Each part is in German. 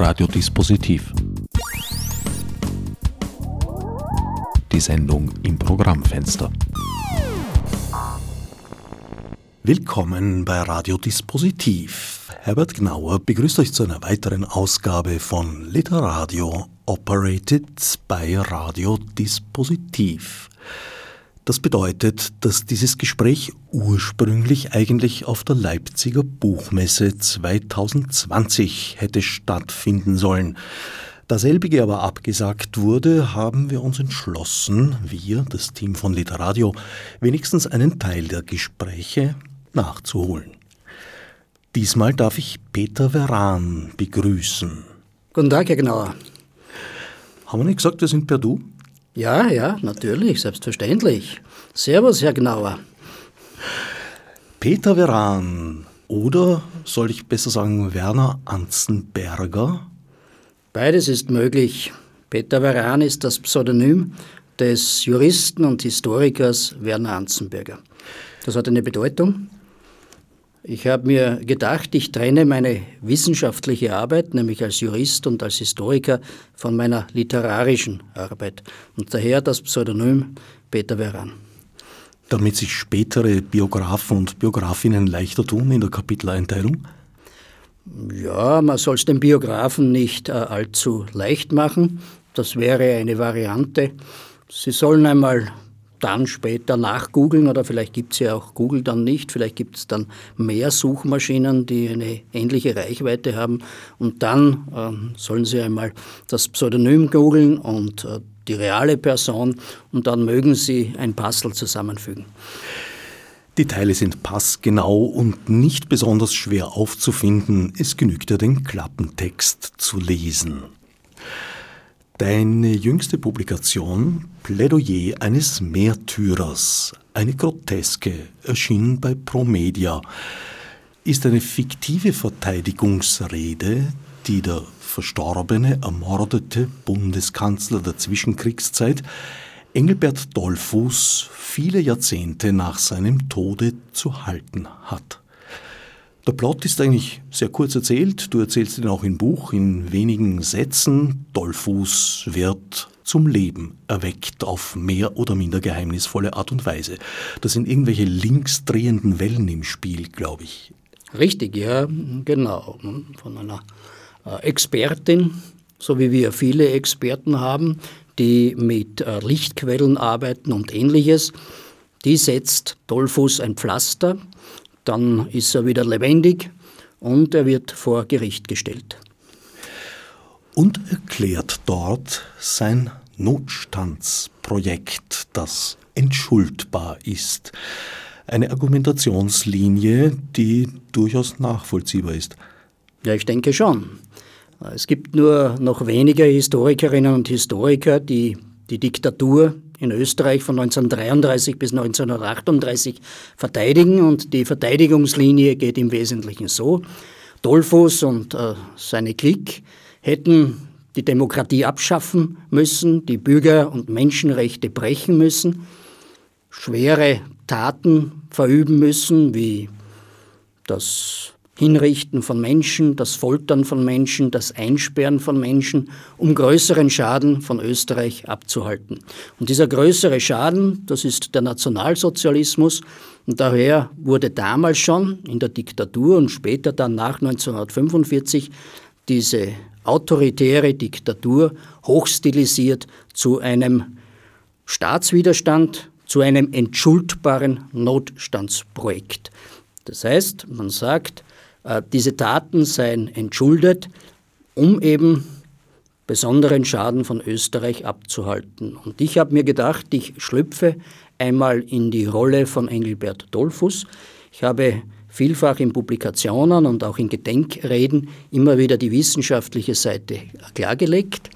Radiodispositiv. Die Sendung im Programmfenster. Willkommen bei Radiodispositiv. Herbert Gnauer begrüßt euch zu einer weiteren Ausgabe von Literadio Operated bei Radiodispositiv. Das bedeutet, dass dieses Gespräch ursprünglich eigentlich auf der Leipziger Buchmesse 2020 hätte stattfinden sollen. Da selbige aber abgesagt wurde, haben wir uns entschlossen, wir, das Team von Literadio, wenigstens einen Teil der Gespräche nachzuholen. Diesmal darf ich Peter Veran begrüßen. Guten Tag, Herr Gnauer. Haben wir nicht gesagt, wir sind per Du? Ja, ja, natürlich, selbstverständlich. Servus, Herr Gnauer. Peter Veran oder soll ich besser sagen Werner Anzenberger? Beides ist möglich. Peter Veran ist das Pseudonym des Juristen und Historikers Werner Anzenberger. Das hat eine Bedeutung. Ich habe mir gedacht, ich trenne meine wissenschaftliche Arbeit, nämlich als Jurist und als Historiker, von meiner literarischen Arbeit. Und daher das Pseudonym Peter Veran. Damit sich spätere Biografen und Biografinnen leichter tun in der Kapiteleinteilung? Ja, man soll es den Biografen nicht äh, allzu leicht machen. Das wäre eine Variante. Sie sollen einmal dann später nachgoogeln oder vielleicht gibt es ja auch Google dann nicht, vielleicht gibt es dann mehr Suchmaschinen, die eine ähnliche Reichweite haben und dann ähm, sollen Sie einmal das Pseudonym googeln und äh, die reale Person und dann mögen Sie ein Puzzle zusammenfügen. Die Teile sind passgenau und nicht besonders schwer aufzufinden. Es genügt ja den Klappentext zu lesen. Deine jüngste Publikation, Plädoyer eines Märtyrers, eine Groteske, erschien bei Promedia, ist eine fiktive Verteidigungsrede, die der verstorbene, ermordete Bundeskanzler der Zwischenkriegszeit Engelbert Dollfuß viele Jahrzehnte nach seinem Tode zu halten hat. Der Plot ist eigentlich sehr kurz erzählt. Du erzählst ihn auch im Buch in wenigen Sätzen. Dollfuß wird zum Leben erweckt auf mehr oder minder geheimnisvolle Art und Weise. Da sind irgendwelche linksdrehenden Wellen im Spiel, glaube ich. Richtig, ja, genau. Von einer äh, Expertin, so wie wir viele Experten haben, die mit äh, Lichtquellen arbeiten und ähnliches. Die setzt Dollfuß ein Pflaster dann ist er wieder lebendig und er wird vor Gericht gestellt. Und erklärt dort sein Notstandsprojekt, das entschuldbar ist. Eine Argumentationslinie, die durchaus nachvollziehbar ist. Ja, ich denke schon. Es gibt nur noch wenige Historikerinnen und Historiker, die die Diktatur in Österreich von 1933 bis 1938 verteidigen und die Verteidigungslinie geht im Wesentlichen so. Dollfuß und äh, seine Klick hätten die Demokratie abschaffen müssen, die Bürger- und Menschenrechte brechen müssen, schwere Taten verüben müssen, wie das Hinrichten von Menschen, das Foltern von Menschen, das Einsperren von Menschen, um größeren Schaden von Österreich abzuhalten. Und dieser größere Schaden, das ist der Nationalsozialismus. Und daher wurde damals schon in der Diktatur und später dann nach 1945 diese autoritäre Diktatur hochstilisiert zu einem Staatswiderstand, zu einem entschuldbaren Notstandsprojekt. Das heißt, man sagt, diese Taten seien entschuldet, um eben besonderen Schaden von Österreich abzuhalten. Und ich habe mir gedacht, ich schlüpfe einmal in die Rolle von Engelbert Dollfuß. Ich habe vielfach in Publikationen und auch in Gedenkreden immer wieder die wissenschaftliche Seite klargelegt.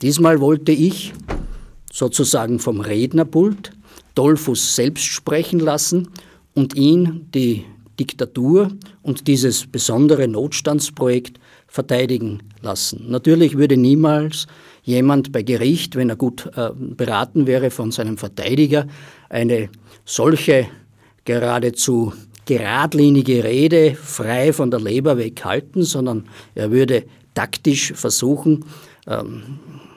Diesmal wollte ich sozusagen vom Rednerpult Dollfuß selbst sprechen lassen und ihn die Diktatur und dieses besondere Notstandsprojekt verteidigen lassen. Natürlich würde niemals jemand bei Gericht, wenn er gut äh, beraten wäre von seinem Verteidiger, eine solche geradezu geradlinige Rede frei von der Leber weghalten, sondern er würde taktisch versuchen, ähm,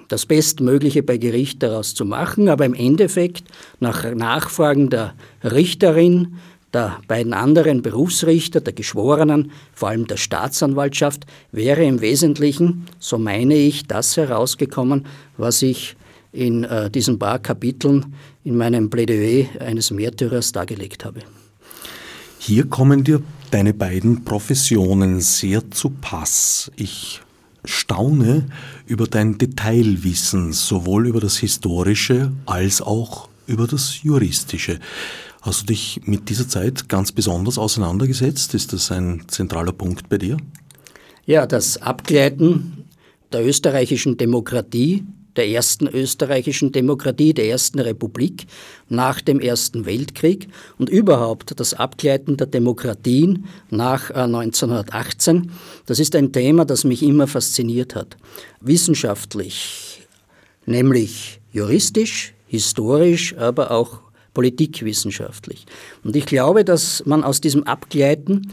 das Bestmögliche bei Gericht daraus zu machen, aber im Endeffekt nach Nachfragen der Richterin, der beiden anderen Berufsrichter, der Geschworenen, vor allem der Staatsanwaltschaft, wäre im Wesentlichen, so meine ich, das herausgekommen, was ich in äh, diesen paar Kapiteln in meinem Plädoyer eines Märtyrers dargelegt habe. Hier kommen dir deine beiden Professionen sehr zu Pass. Ich staune über dein Detailwissen, sowohl über das Historische als auch über das Juristische. Hast du dich mit dieser Zeit ganz besonders auseinandergesetzt? Ist das ein zentraler Punkt bei dir? Ja, das Abgleiten der österreichischen Demokratie, der ersten österreichischen Demokratie, der ersten Republik nach dem Ersten Weltkrieg und überhaupt das Abgleiten der Demokratien nach 1918, äh, das ist ein Thema, das mich immer fasziniert hat. Wissenschaftlich, nämlich juristisch, historisch, aber auch politikwissenschaftlich. Und ich glaube, dass man aus diesem Abgleiten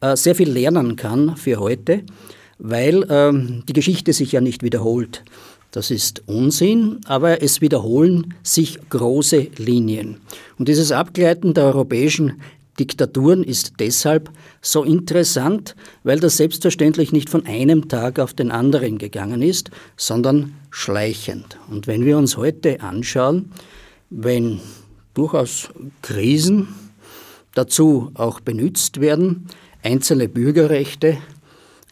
äh, sehr viel lernen kann für heute, weil ähm, die Geschichte sich ja nicht wiederholt. Das ist Unsinn, aber es wiederholen sich große Linien. Und dieses Abgleiten der europäischen Diktaturen ist deshalb so interessant, weil das selbstverständlich nicht von einem Tag auf den anderen gegangen ist, sondern schleichend. Und wenn wir uns heute anschauen, wenn durchaus Krisen dazu auch benutzt werden, einzelne Bürgerrechte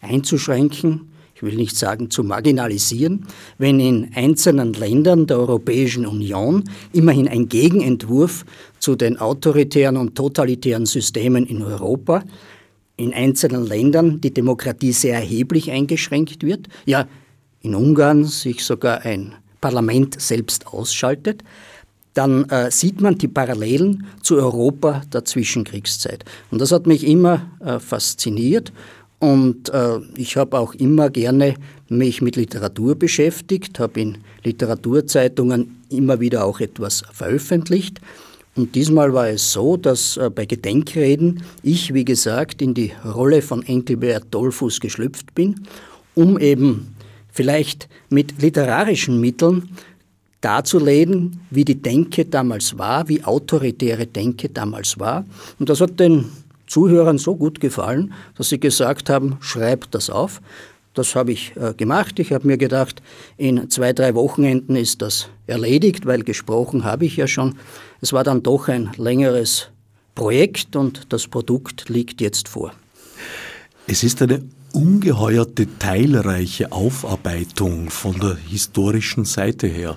einzuschränken, ich will nicht sagen zu marginalisieren, wenn in einzelnen Ländern der Europäischen Union immerhin ein Gegenentwurf zu den autoritären und totalitären Systemen in Europa in einzelnen Ländern die Demokratie sehr erheblich eingeschränkt wird, ja in Ungarn sich sogar ein Parlament selbst ausschaltet, dann äh, sieht man die Parallelen zu Europa der Zwischenkriegszeit. Und das hat mich immer äh, fasziniert und äh, ich habe auch immer gerne mich mit Literatur beschäftigt, habe in Literaturzeitungen immer wieder auch etwas veröffentlicht. Und diesmal war es so, dass äh, bei Gedenkreden ich, wie gesagt, in die Rolle von Enkelbert Dollfuß geschlüpft bin, um eben vielleicht mit literarischen Mitteln darzulegen, wie die Denke damals war, wie autoritäre Denke damals war. Und das hat den Zuhörern so gut gefallen, dass sie gesagt haben, schreib das auf. Das habe ich äh, gemacht. Ich habe mir gedacht, in zwei, drei Wochenenden ist das erledigt, weil gesprochen habe ich ja schon. Es war dann doch ein längeres Projekt und das Produkt liegt jetzt vor. Es ist eine ungeheuer detailreiche Aufarbeitung von der historischen Seite her.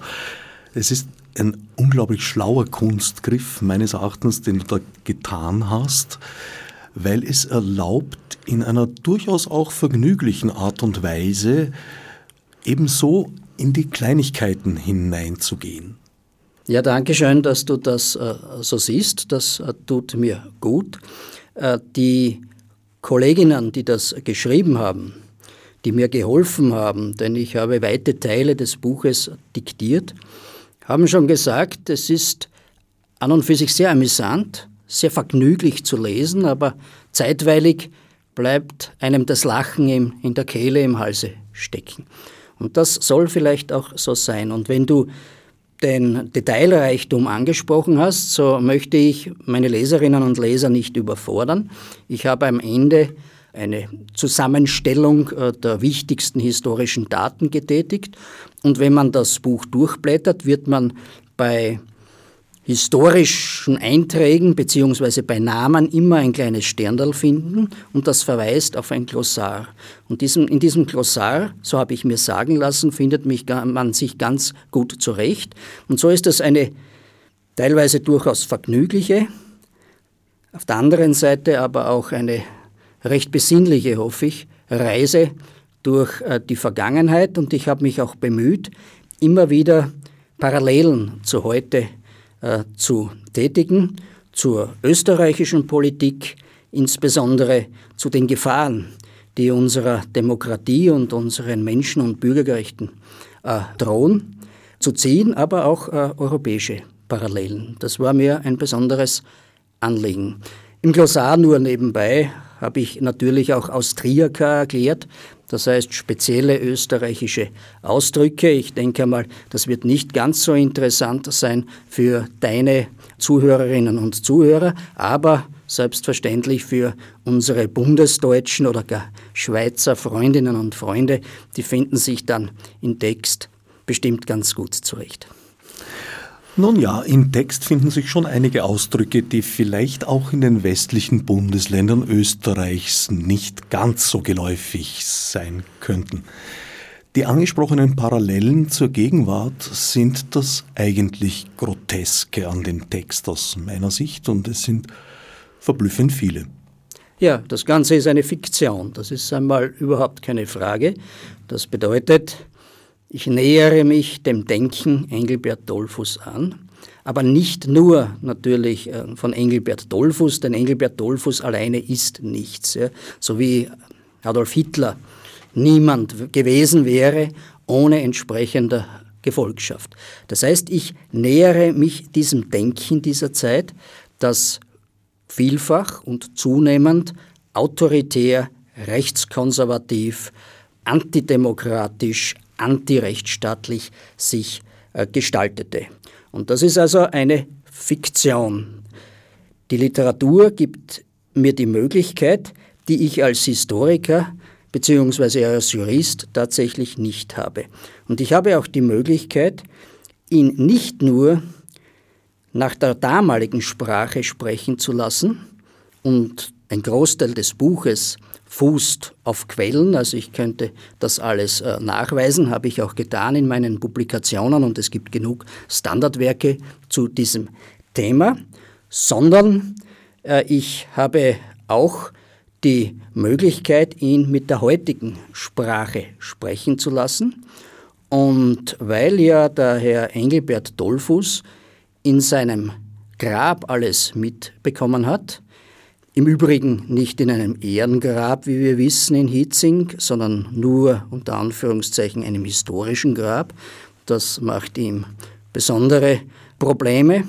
Es ist ein unglaublich schlauer Kunstgriff meines Erachtens, den du da getan hast, weil es erlaubt, in einer durchaus auch vergnüglichen Art und Weise ebenso in die Kleinigkeiten hineinzugehen. Ja, danke schön, dass du das äh, so siehst. Das äh, tut mir gut. Äh, die Kolleginnen, die das geschrieben haben, die mir geholfen haben, denn ich habe weite Teile des Buches diktiert, haben schon gesagt, es ist an und für sich sehr amüsant, sehr vergnüglich zu lesen, aber zeitweilig bleibt einem das Lachen im, in der Kehle im Halse stecken. Und das soll vielleicht auch so sein. Und wenn du den Detailreichtum angesprochen hast, so möchte ich meine Leserinnen und Leser nicht überfordern. Ich habe am Ende eine Zusammenstellung äh, der wichtigsten historischen Daten getätigt. Und wenn man das Buch durchblättert, wird man bei historischen Einträgen bzw. bei Namen immer ein kleines Sterndal finden und das verweist auf ein Glossar. Und diesem, in diesem Glossar, so habe ich mir sagen lassen, findet mich, man sich ganz gut zurecht. Und so ist das eine teilweise durchaus vergnügliche, auf der anderen Seite aber auch eine recht besinnliche, hoffe ich, Reise durch äh, die Vergangenheit und ich habe mich auch bemüht, immer wieder Parallelen zu heute äh, zu tätigen, zur österreichischen Politik, insbesondere zu den Gefahren, die unserer Demokratie und unseren Menschen- und Bürgerrechten äh, drohen, zu ziehen, aber auch äh, europäische Parallelen. Das war mir ein besonderes Anliegen. Im Glossar nur nebenbei habe ich natürlich auch Austriaker erklärt, das heißt spezielle österreichische Ausdrücke. Ich denke mal, das wird nicht ganz so interessant sein für deine Zuhörerinnen und Zuhörer, aber selbstverständlich für unsere bundesdeutschen oder gar Schweizer Freundinnen und Freunde, die finden sich dann im Text bestimmt ganz gut zurecht. Nun ja, im Text finden sich schon einige Ausdrücke, die vielleicht auch in den westlichen Bundesländern Österreichs nicht ganz so geläufig sein könnten. Die angesprochenen Parallelen zur Gegenwart sind das eigentlich Groteske an dem Text aus meiner Sicht und es sind verblüffend viele. Ja, das Ganze ist eine Fiktion, das ist einmal überhaupt keine Frage. Das bedeutet, ich nähere mich dem Denken Engelbert Dollfuß an, aber nicht nur natürlich äh, von Engelbert Dollfuß, denn Engelbert Dollfuß alleine ist nichts. Ja. So wie Adolf Hitler niemand gewesen wäre ohne entsprechende Gefolgschaft. Das heißt, ich nähere mich diesem Denken dieser Zeit, das vielfach und zunehmend autoritär, rechtskonservativ, antidemokratisch, antirechtsstaatlich sich äh, gestaltete. Und das ist also eine Fiktion. Die Literatur gibt mir die Möglichkeit, die ich als Historiker bzw. als Jurist tatsächlich nicht habe. Und ich habe auch die Möglichkeit, ihn nicht nur nach der damaligen Sprache sprechen zu lassen und ein Großteil des Buches fußt auf Quellen, also ich könnte das alles äh, nachweisen, habe ich auch getan in meinen Publikationen und es gibt genug Standardwerke zu diesem Thema, sondern äh, ich habe auch die Möglichkeit, ihn mit der heutigen Sprache sprechen zu lassen. Und weil ja der Herr Engelbert Dollfuß in seinem Grab alles mitbekommen hat, im Übrigen nicht in einem Ehrengrab, wie wir wissen, in Hitzing, sondern nur unter Anführungszeichen einem historischen Grab. Das macht ihm besondere Probleme,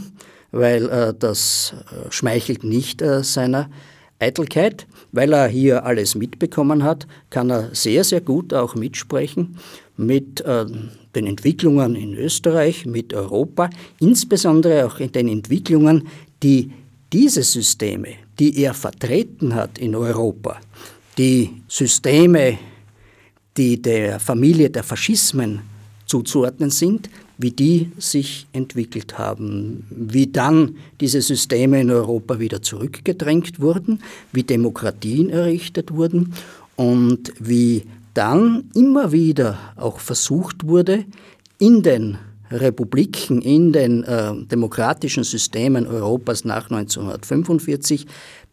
weil äh, das äh, schmeichelt nicht äh, seiner Eitelkeit. Weil er hier alles mitbekommen hat, kann er sehr, sehr gut auch mitsprechen mit äh, den Entwicklungen in Österreich, mit Europa, insbesondere auch in den Entwicklungen, die diese Systeme, die er vertreten hat in Europa, die Systeme, die der Familie der Faschismen zuzuordnen sind, wie die sich entwickelt haben, wie dann diese Systeme in Europa wieder zurückgedrängt wurden, wie Demokratien errichtet wurden und wie dann immer wieder auch versucht wurde, in den Republiken, in den äh, demokratischen Systemen Europas nach 1945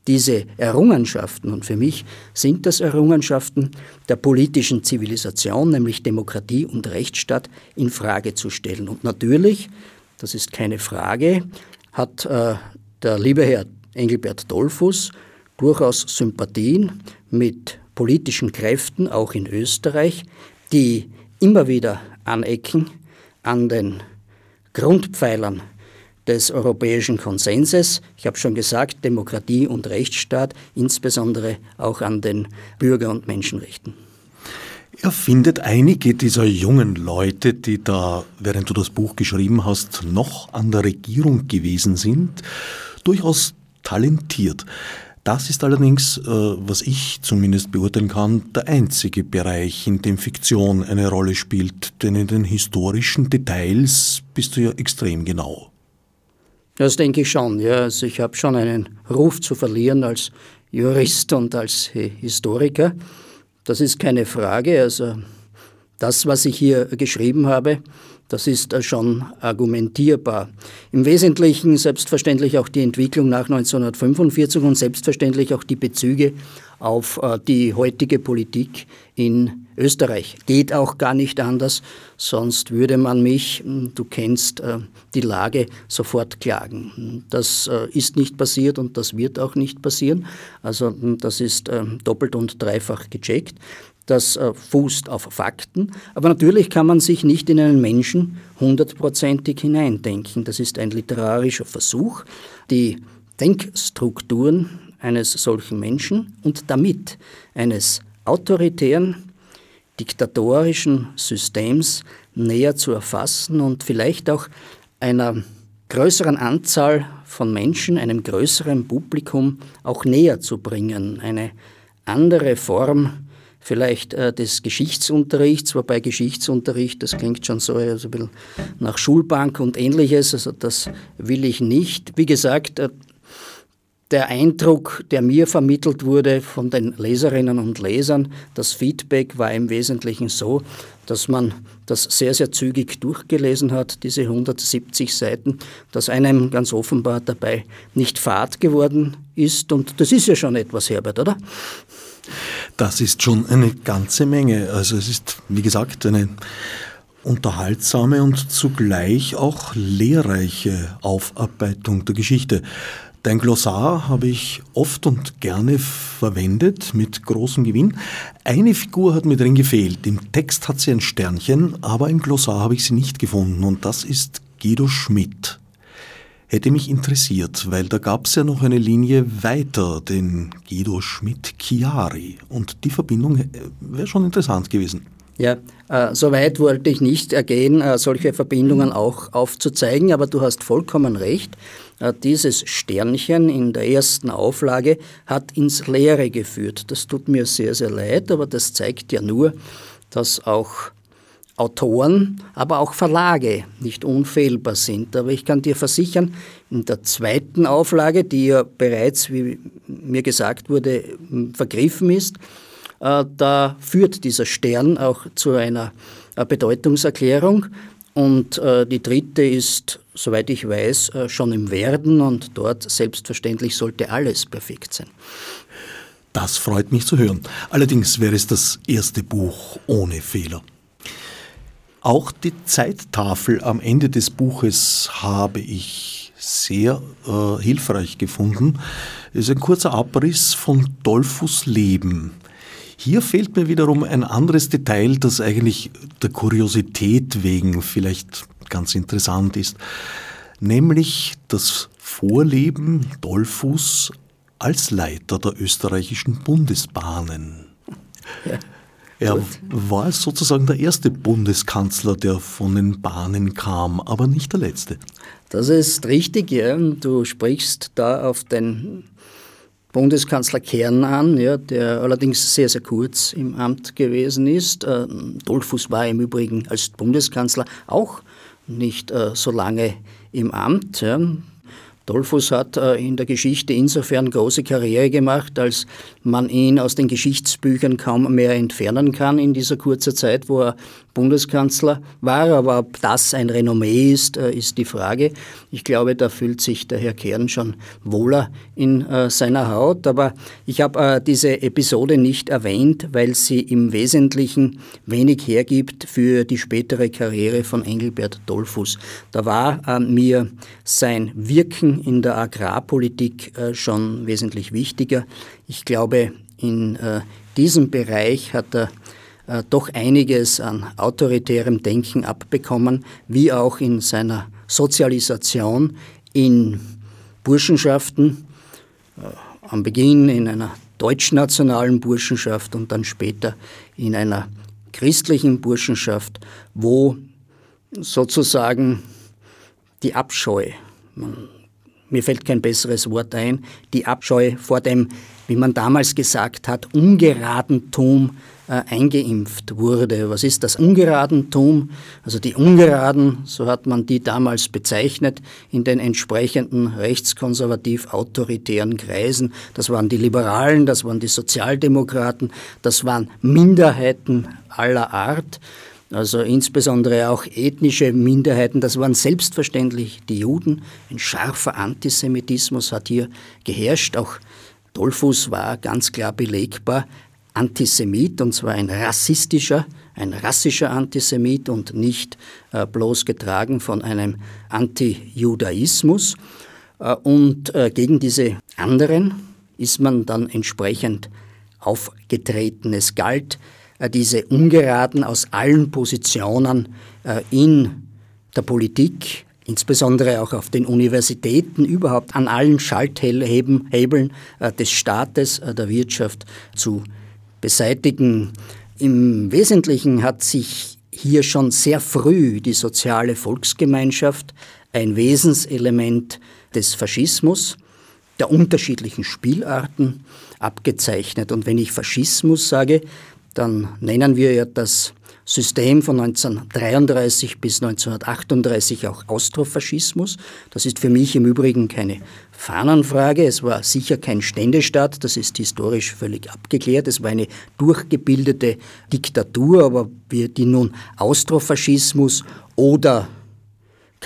diese Errungenschaften, und für mich sind das Errungenschaften der politischen Zivilisation, nämlich Demokratie und Rechtsstaat, in Frage zu stellen. Und natürlich, das ist keine Frage, hat äh, der liebe Herr Engelbert Dollfuß durchaus Sympathien mit politischen Kräften, auch in Österreich, die immer wieder anecken an den Grundpfeilern des europäischen Konsenses. Ich habe schon gesagt, Demokratie und Rechtsstaat, insbesondere auch an den Bürger- und Menschenrechten. Er findet einige dieser jungen Leute, die da, während du das Buch geschrieben hast, noch an der Regierung gewesen sind, durchaus talentiert. Das ist allerdings, äh, was ich zumindest beurteilen kann, der einzige Bereich, in dem Fiktion eine Rolle spielt, denn in den historischen Details bist du ja extrem genau. Das denke ich schon. Ja. Also ich habe schon einen Ruf zu verlieren als Jurist und als Historiker. Das ist keine Frage. Also das, was ich hier geschrieben habe, das ist äh, schon argumentierbar. Im Wesentlichen selbstverständlich auch die Entwicklung nach 1945 und selbstverständlich auch die Bezüge auf äh, die heutige Politik in Österreich. Geht auch gar nicht anders, sonst würde man mich, hm, du kennst äh, die Lage, sofort klagen. Das ist nicht passiert und das wird auch nicht passieren. Also hm, das ist doppelt und dreifach gecheckt das äh, fußt auf Fakten, aber natürlich kann man sich nicht in einen Menschen hundertprozentig hineindenken. Das ist ein literarischer Versuch, die Denkstrukturen eines solchen Menschen und damit eines autoritären, diktatorischen Systems näher zu erfassen und vielleicht auch einer größeren Anzahl von Menschen, einem größeren Publikum auch näher zu bringen. Eine andere Form vielleicht äh, des Geschichtsunterrichts, wobei Geschichtsunterricht, das klingt schon so also ein bisschen nach Schulbank und ähnliches, also das will ich nicht. Wie gesagt, äh, der Eindruck, der mir vermittelt wurde von den Leserinnen und Lesern, das Feedback war im Wesentlichen so, dass man das sehr, sehr zügig durchgelesen hat, diese 170 Seiten, dass einem ganz offenbar dabei nicht fad geworden ist. Und das ist ja schon etwas, Herbert, oder? Das ist schon eine ganze Menge. Also es ist, wie gesagt, eine unterhaltsame und zugleich auch lehrreiche Aufarbeitung der Geschichte. Dein Glossar habe ich oft und gerne verwendet, mit großem Gewinn. Eine Figur hat mir drin gefehlt. Im Text hat sie ein Sternchen, aber im Glossar habe ich sie nicht gefunden und das ist Guido Schmidt. Hätte mich interessiert, weil da gab es ja noch eine Linie weiter, den Guido Schmidt-Chiari. Und die Verbindung äh, wäre schon interessant gewesen. Ja, äh, so weit wollte ich nicht ergehen, äh, solche Verbindungen auch aufzuzeigen, aber du hast vollkommen recht. Äh, dieses Sternchen in der ersten Auflage hat ins Leere geführt. Das tut mir sehr, sehr leid, aber das zeigt ja nur, dass auch Autoren, aber auch Verlage nicht unfehlbar sind. Aber ich kann dir versichern, in der zweiten Auflage, die ja bereits, wie mir gesagt wurde, vergriffen ist, äh, da führt dieser Stern auch zu einer Bedeutungserklärung. Und äh, die dritte ist, soweit ich weiß, äh, schon im Werden und dort selbstverständlich sollte alles perfekt sein. Das freut mich zu hören. Allerdings wäre es das erste Buch ohne Fehler. Auch die Zeittafel am Ende des Buches habe ich sehr äh, hilfreich gefunden. Es ist ein kurzer Abriss von Dolphus Leben. Hier fehlt mir wiederum ein anderes Detail, das eigentlich der Kuriosität wegen vielleicht ganz interessant ist, nämlich das Vorleben Dollfuß als Leiter der österreichischen Bundesbahnen. Ja. Er war sozusagen der erste Bundeskanzler, der von den Bahnen kam, aber nicht der letzte. Das ist richtig, ja. Du sprichst da auf den Bundeskanzler Kern an, ja, der allerdings sehr, sehr kurz im Amt gewesen ist. Äh, Dollfuß war im Übrigen als Bundeskanzler auch nicht äh, so lange im Amt. Ja. Dollfuß hat äh, in der Geschichte insofern große Karriere gemacht, als man ihn aus den Geschichtsbüchern kaum mehr entfernen kann in dieser kurzen Zeit, wo er Bundeskanzler war. Aber ob das ein Renommee ist, äh, ist die Frage. Ich glaube, da fühlt sich der Herr Kern schon wohler in äh, seiner Haut. Aber ich habe diese Episode nicht erwähnt, weil sie im Wesentlichen wenig hergibt für die spätere Karriere von Engelbert Dollfuß. Da war mir sein Wirken in der Agrarpolitik äh, schon wesentlich wichtiger. Ich glaube, in äh, diesem Bereich hat er äh, doch einiges an autoritärem Denken abbekommen, wie auch in seiner Sozialisation in Burschenschaften, am Beginn in einer deutschnationalen Burschenschaft und dann später in einer christlichen Burschenschaft, wo sozusagen die Abscheu, man mir fällt kein besseres Wort ein, die Abscheu vor dem, wie man damals gesagt hat, Ungeradentum äh, eingeimpft wurde. Was ist das Ungeradentum? Also die Ungeraden, so hat man die damals bezeichnet, in den entsprechenden rechtskonservativ-autoritären Kreisen. Das waren die Liberalen, das waren die Sozialdemokraten, das waren Minderheiten aller Art also insbesondere auch ethnische Minderheiten, das waren selbstverständlich die Juden. Ein scharfer Antisemitismus hat hier geherrscht. Auch Dollfuß war ganz klar belegbar Antisemit, und zwar ein rassistischer, ein rassischer Antisemit und nicht äh, bloß getragen von einem Antijudaismus. Äh, und äh, gegen diese anderen ist man dann entsprechend aufgetreten. Es galt äh, diese Ungeraden aus allen Positionen äh, in der Politik, insbesondere auch auf den Universitäten, überhaupt an allen Schalthebeln äh, des Staates, der Wirtschaft zu beseitigen. Im Wesentlichen hat sich hier schon sehr früh die soziale Volksgemeinschaft, ein Wesenselement des Faschismus, der unterschiedlichen Spielarten abgezeichnet. Und wenn ich Faschismus sage, dann nennen wir ja das System von 1933 bis 1938 auch Austrofaschismus. Das ist für mich im Übrigen keine Fahnenfrage. Es war sicher kein Ständestaat, das ist historisch völlig abgeklärt. Es war eine durchgebildete Diktatur, aber wir die nun Austrofaschismus oder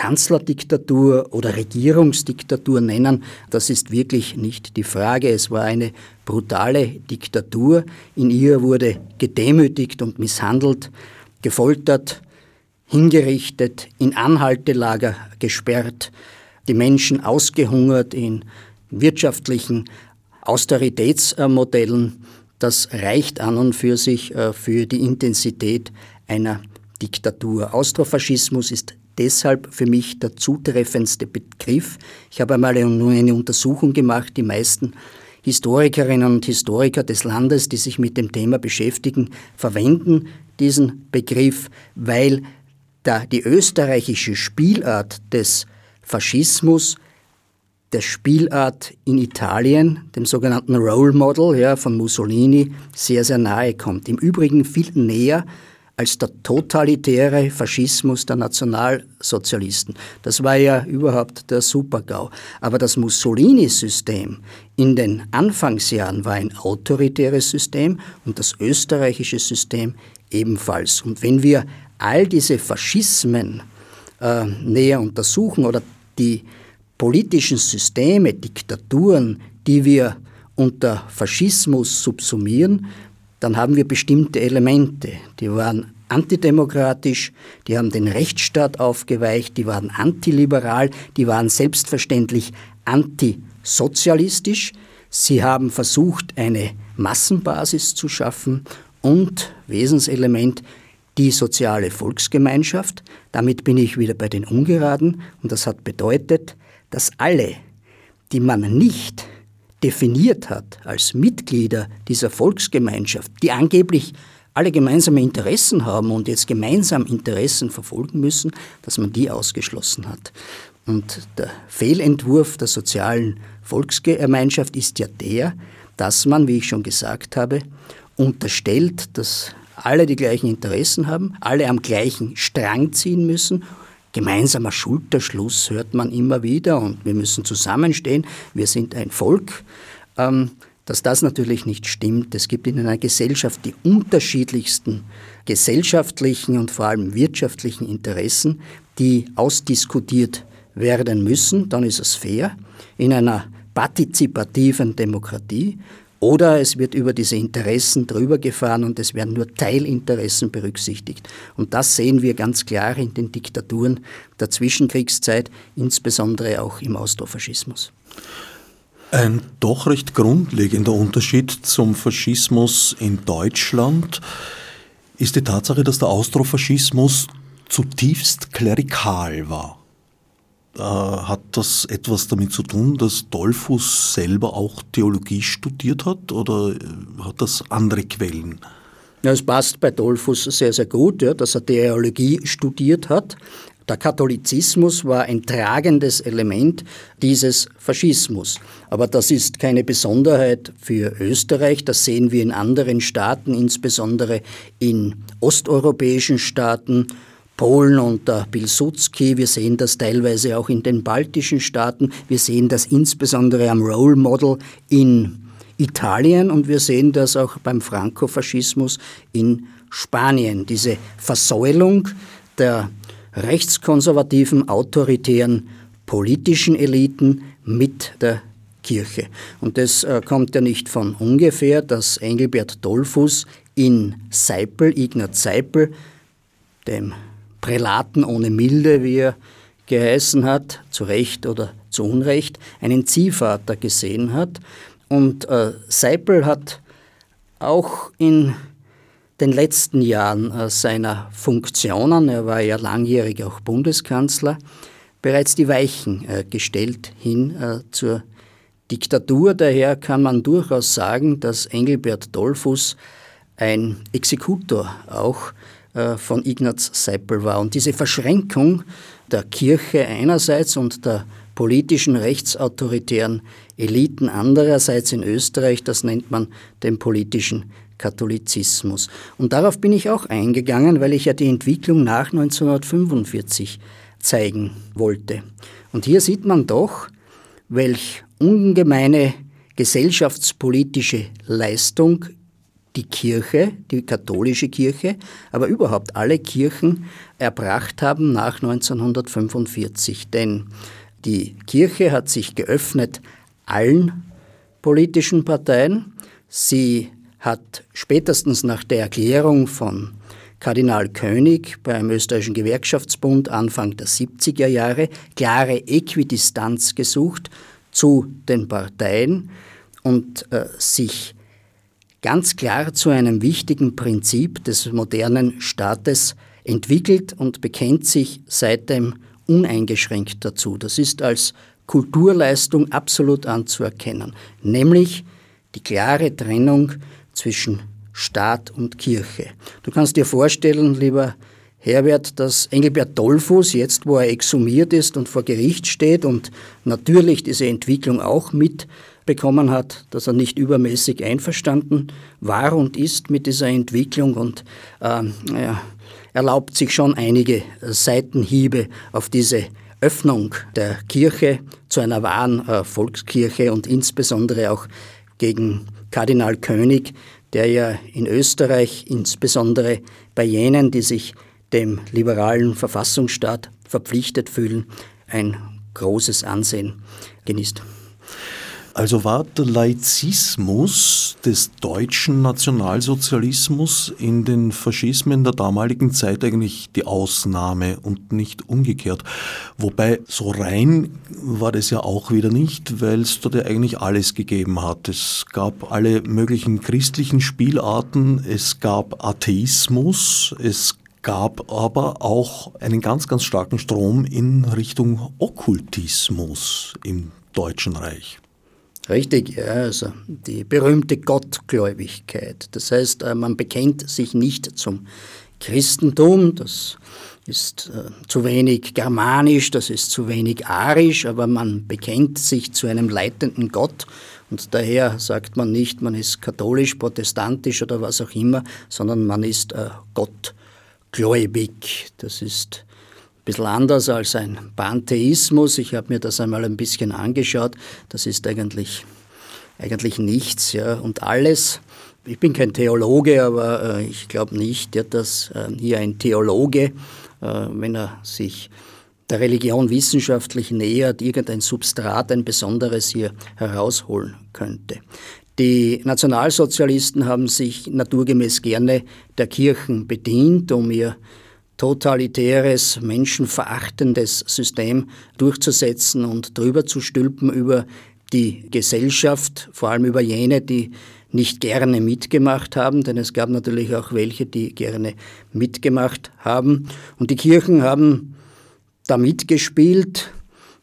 Kanzlerdiktatur oder Regierungsdiktatur nennen, das ist wirklich nicht die Frage. Es war eine brutale Diktatur. In ihr wurde gedemütigt und misshandelt, gefoltert, hingerichtet, in Anhaltelager gesperrt, die Menschen ausgehungert in wirtschaftlichen Austeritätsmodellen. Das reicht an und für sich äh, für die Intensität einer Diktatur. Austrofaschismus ist deshalb für mich der zutreffendste Begriff. Ich habe einmal eine Untersuchung gemacht, die meisten Historikerinnen und Historiker des Landes, die sich mit dem Thema beschäftigen, verwenden diesen Begriff, weil da die österreichische Spielart des Faschismus der Spielart in Italien, dem sogenannten Role Model ja, von Mussolini, sehr, sehr nahe kommt. Im Übrigen viel näher als der totalitäre Faschismus der Nationalsozialisten. Das war ja überhaupt der Supergau. Aber das Mussolini-System in den Anfangsjahren war ein autoritäres System und das österreichische System ebenfalls. Und wenn wir all diese Faschismen äh, näher untersuchen oder die politischen Systeme, Diktaturen, die wir unter Faschismus subsumieren, dann haben wir bestimmte Elemente. Die waren antidemokratisch, die haben den Rechtsstaat aufgeweicht, die waren antiliberal, die waren selbstverständlich antisozialistisch. Sie haben versucht, eine Massenbasis zu schaffen und Wesenselement die soziale Volksgemeinschaft. Damit bin ich wieder bei den Ungeraden und das hat bedeutet, dass alle, die man nicht definiert hat als Mitglieder dieser Volksgemeinschaft, die angeblich alle gemeinsame Interessen haben und jetzt gemeinsam Interessen verfolgen müssen, dass man die ausgeschlossen hat. Und der Fehlentwurf der sozialen Volksgemeinschaft ist ja der, dass man, wie ich schon gesagt habe, unterstellt, dass alle die gleichen Interessen haben, alle am gleichen Strang ziehen müssen Gemeinsamer Schulterschluss hört man immer wieder und wir müssen zusammenstehen, wir sind ein Volk. Ähm, dass das natürlich nicht stimmt. Es gibt in einer Gesellschaft die unterschiedlichsten gesellschaftlichen und vor allem wirtschaftlichen Interessen, die ausdiskutiert werden müssen. Dann ist es fair. In einer partizipativen Demokratie oder es wird über diese Interessen drüber gefahren und es werden nur Teilinteressen berücksichtigt. Und das sehen wir ganz klar in den Diktaturen der Zwischenkriegszeit, insbesondere auch im Austrofaschismus. Ein doch recht grundlegender Unterschied zum Faschismus in Deutschland ist die Tatsache, dass der Austrofaschismus zutiefst klerikal war. Äh, hat das etwas damit zu tun, dass Dollfuß selber auch Theologie studiert hat oder äh, hat das andere Quellen? Ja, es passt bei Dollfuß sehr, sehr gut, ja, dass er Theologie studiert hat. Der Katholizismus war ein tragendes Element dieses Faschismus. Aber das ist keine Besonderheit für Österreich. Das sehen wir in anderen Staaten, insbesondere in osteuropäischen Staaten Polen unter Pilsudski. Wir sehen das teilweise auch in den baltischen Staaten. Wir sehen das insbesondere am Role Model in Italien und wir sehen das auch beim Frankofaschismus in Spanien. Diese Versäulung der rechtskonservativen, autoritären politischen Eliten mit der Kirche. Und das äh, kommt ja nicht von ungefähr, dass Engelbert Dollfuß in Seipel, Ignaz Seipel, dem Prälaten ohne Milde, wie er geheißen hat, zu Recht oder zu Unrecht, einen Ziehvater gesehen hat. Und äh, Seipel hat auch in den letzten Jahren äh, seiner Funktionen, er war ja langjährig auch Bundeskanzler, bereits die Weichen äh, gestellt hin äh, zur Diktatur. Daher kann man durchaus sagen, dass Engelbert Dollfuß ein Exekutor auch von Ignaz Seipel war. Und diese Verschränkung der Kirche einerseits und der politischen rechtsautoritären Eliten andererseits in Österreich, das nennt man den politischen Katholizismus. Und darauf bin ich auch eingegangen, weil ich ja die Entwicklung nach 1945 zeigen wollte. Und hier sieht man doch, welch ungemeine gesellschaftspolitische Leistung die Kirche, die katholische Kirche, aber überhaupt alle Kirchen erbracht haben nach 1945. Denn die Kirche hat sich geöffnet allen politischen Parteien. Sie hat spätestens nach der Erklärung von Kardinal König beim österreichischen Gewerkschaftsbund Anfang der 70er Jahre klare Äquidistanz gesucht zu den Parteien und äh, sich ganz klar zu einem wichtigen Prinzip des modernen Staates entwickelt und bekennt sich seitdem uneingeschränkt dazu. Das ist als Kulturleistung absolut anzuerkennen, nämlich die klare Trennung zwischen Staat und Kirche. Du kannst dir vorstellen, lieber Herbert, dass Engelbert Dollfuß, jetzt wo er exhumiert ist und vor Gericht steht und natürlich diese Entwicklung auch mitbekommen hat, dass er nicht übermäßig einverstanden war und ist mit dieser Entwicklung und äh, ja, erlaubt sich schon einige Seitenhiebe auf diese Öffnung der Kirche zu einer wahren äh, Volkskirche und insbesondere auch gegen Kardinal König, der ja in Österreich insbesondere bei jenen, die sich dem liberalen Verfassungsstaat verpflichtet fühlen, ein großes Ansehen genießt. Also war der Laizismus des deutschen Nationalsozialismus in den Faschismen der damaligen Zeit eigentlich die Ausnahme und nicht umgekehrt. Wobei so rein war das ja auch wieder nicht, weil es dort ja eigentlich alles gegeben hat. Es gab alle möglichen christlichen Spielarten, es gab Atheismus, es gab aber auch einen ganz, ganz starken Strom in Richtung Okkultismus im Deutschen Reich. Richtig, ja, also die berühmte Gottgläubigkeit. Das heißt, äh, man bekennt sich nicht zum Christentum, das ist äh, zu wenig germanisch, das ist zu wenig arisch, aber man bekennt sich zu einem leitenden Gott und daher sagt man nicht, man ist katholisch, protestantisch oder was auch immer, sondern man ist äh, gottgläubig. Das ist bisschen anders als ein Pantheismus. Ich habe mir das einmal ein bisschen angeschaut. Das ist eigentlich, eigentlich nichts. Ja. Und alles, ich bin kein Theologe, aber äh, ich glaube nicht, dass äh, hier ein Theologe, äh, wenn er sich der Religion wissenschaftlich nähert, irgendein Substrat, ein besonderes hier herausholen könnte. Die Nationalsozialisten haben sich naturgemäß gerne der Kirchen bedient, um ihr totalitäres, menschenverachtendes System durchzusetzen und drüber zu stülpen über die Gesellschaft, vor allem über jene, die nicht gerne mitgemacht haben, denn es gab natürlich auch welche, die gerne mitgemacht haben. Und die Kirchen haben da mitgespielt,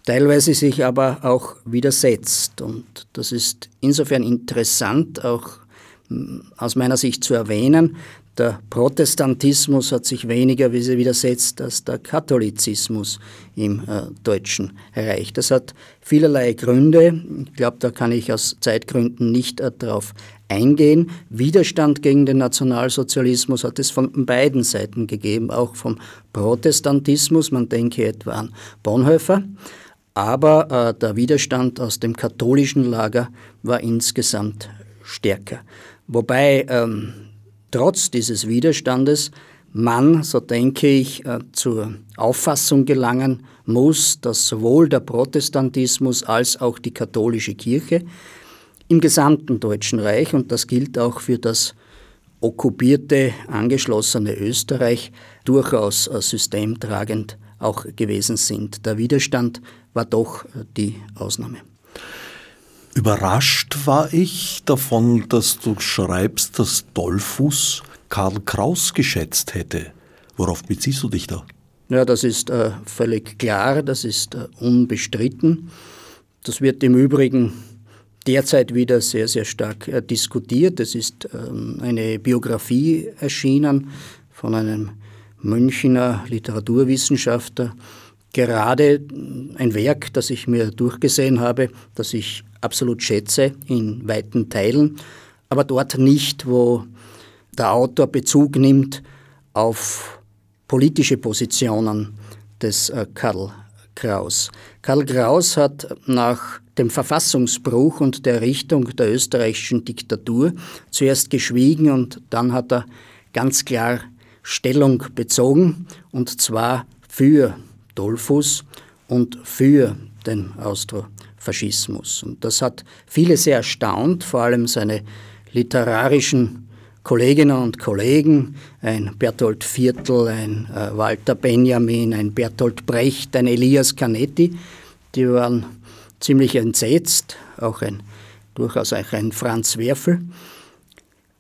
teilweise sich aber auch widersetzt. Und das ist insofern interessant, auch hm, aus meiner Sicht zu erwähnen, der Protestantismus hat sich weniger widersetzt als der Katholizismus im äh, Deutschen Reich. Das hat vielerlei Gründe. Ich glaube, da kann ich aus Zeitgründen nicht äh, darauf eingehen. Widerstand gegen den Nationalsozialismus hat es von beiden Seiten gegeben, auch vom Protestantismus. Man denke etwa an Bonhoeffer. Aber äh, der Widerstand aus dem katholischen Lager war insgesamt stärker. Wobei ähm, trotz dieses Widerstandes man, so denke ich, äh, zur Auffassung gelangen muss, dass sowohl der Protestantismus als auch die katholische Kirche im gesamten Deutschen Reich, und das gilt auch für das okkupierte, angeschlossene Österreich, durchaus äh, systemtragend auch gewesen sind. Der Widerstand war doch äh, die Ausnahme. Überrascht war ich davon, dass du schreibst, dass Dollfuß Karl Kraus geschätzt hätte. Worauf beziehst du dich da? Ja, das ist äh, völlig klar, das ist äh, unbestritten. Das wird im Übrigen derzeit wieder sehr, sehr stark äh, diskutiert. Es ist ähm, eine Biografie erschienen von einem Münchner Literaturwissenschaftler. Gerade ein Werk, das ich mir durchgesehen habe, das ich absolut schätze in weiten Teilen, aber dort nicht, wo der Autor Bezug nimmt auf politische Positionen des äh, Karl Kraus. Karl Kraus hat nach dem Verfassungsbruch und der Errichtung der österreichischen Diktatur zuerst geschwiegen und dann hat er ganz klar Stellung bezogen und zwar für Dollfuss und für den Austrofaschismus. Und das hat viele sehr erstaunt, vor allem seine literarischen Kolleginnen und Kollegen, ein Bertolt Viertel, ein äh, Walter Benjamin, ein Bertolt Brecht, ein Elias Canetti, die waren ziemlich entsetzt, auch ein, durchaus auch ein Franz Werfel,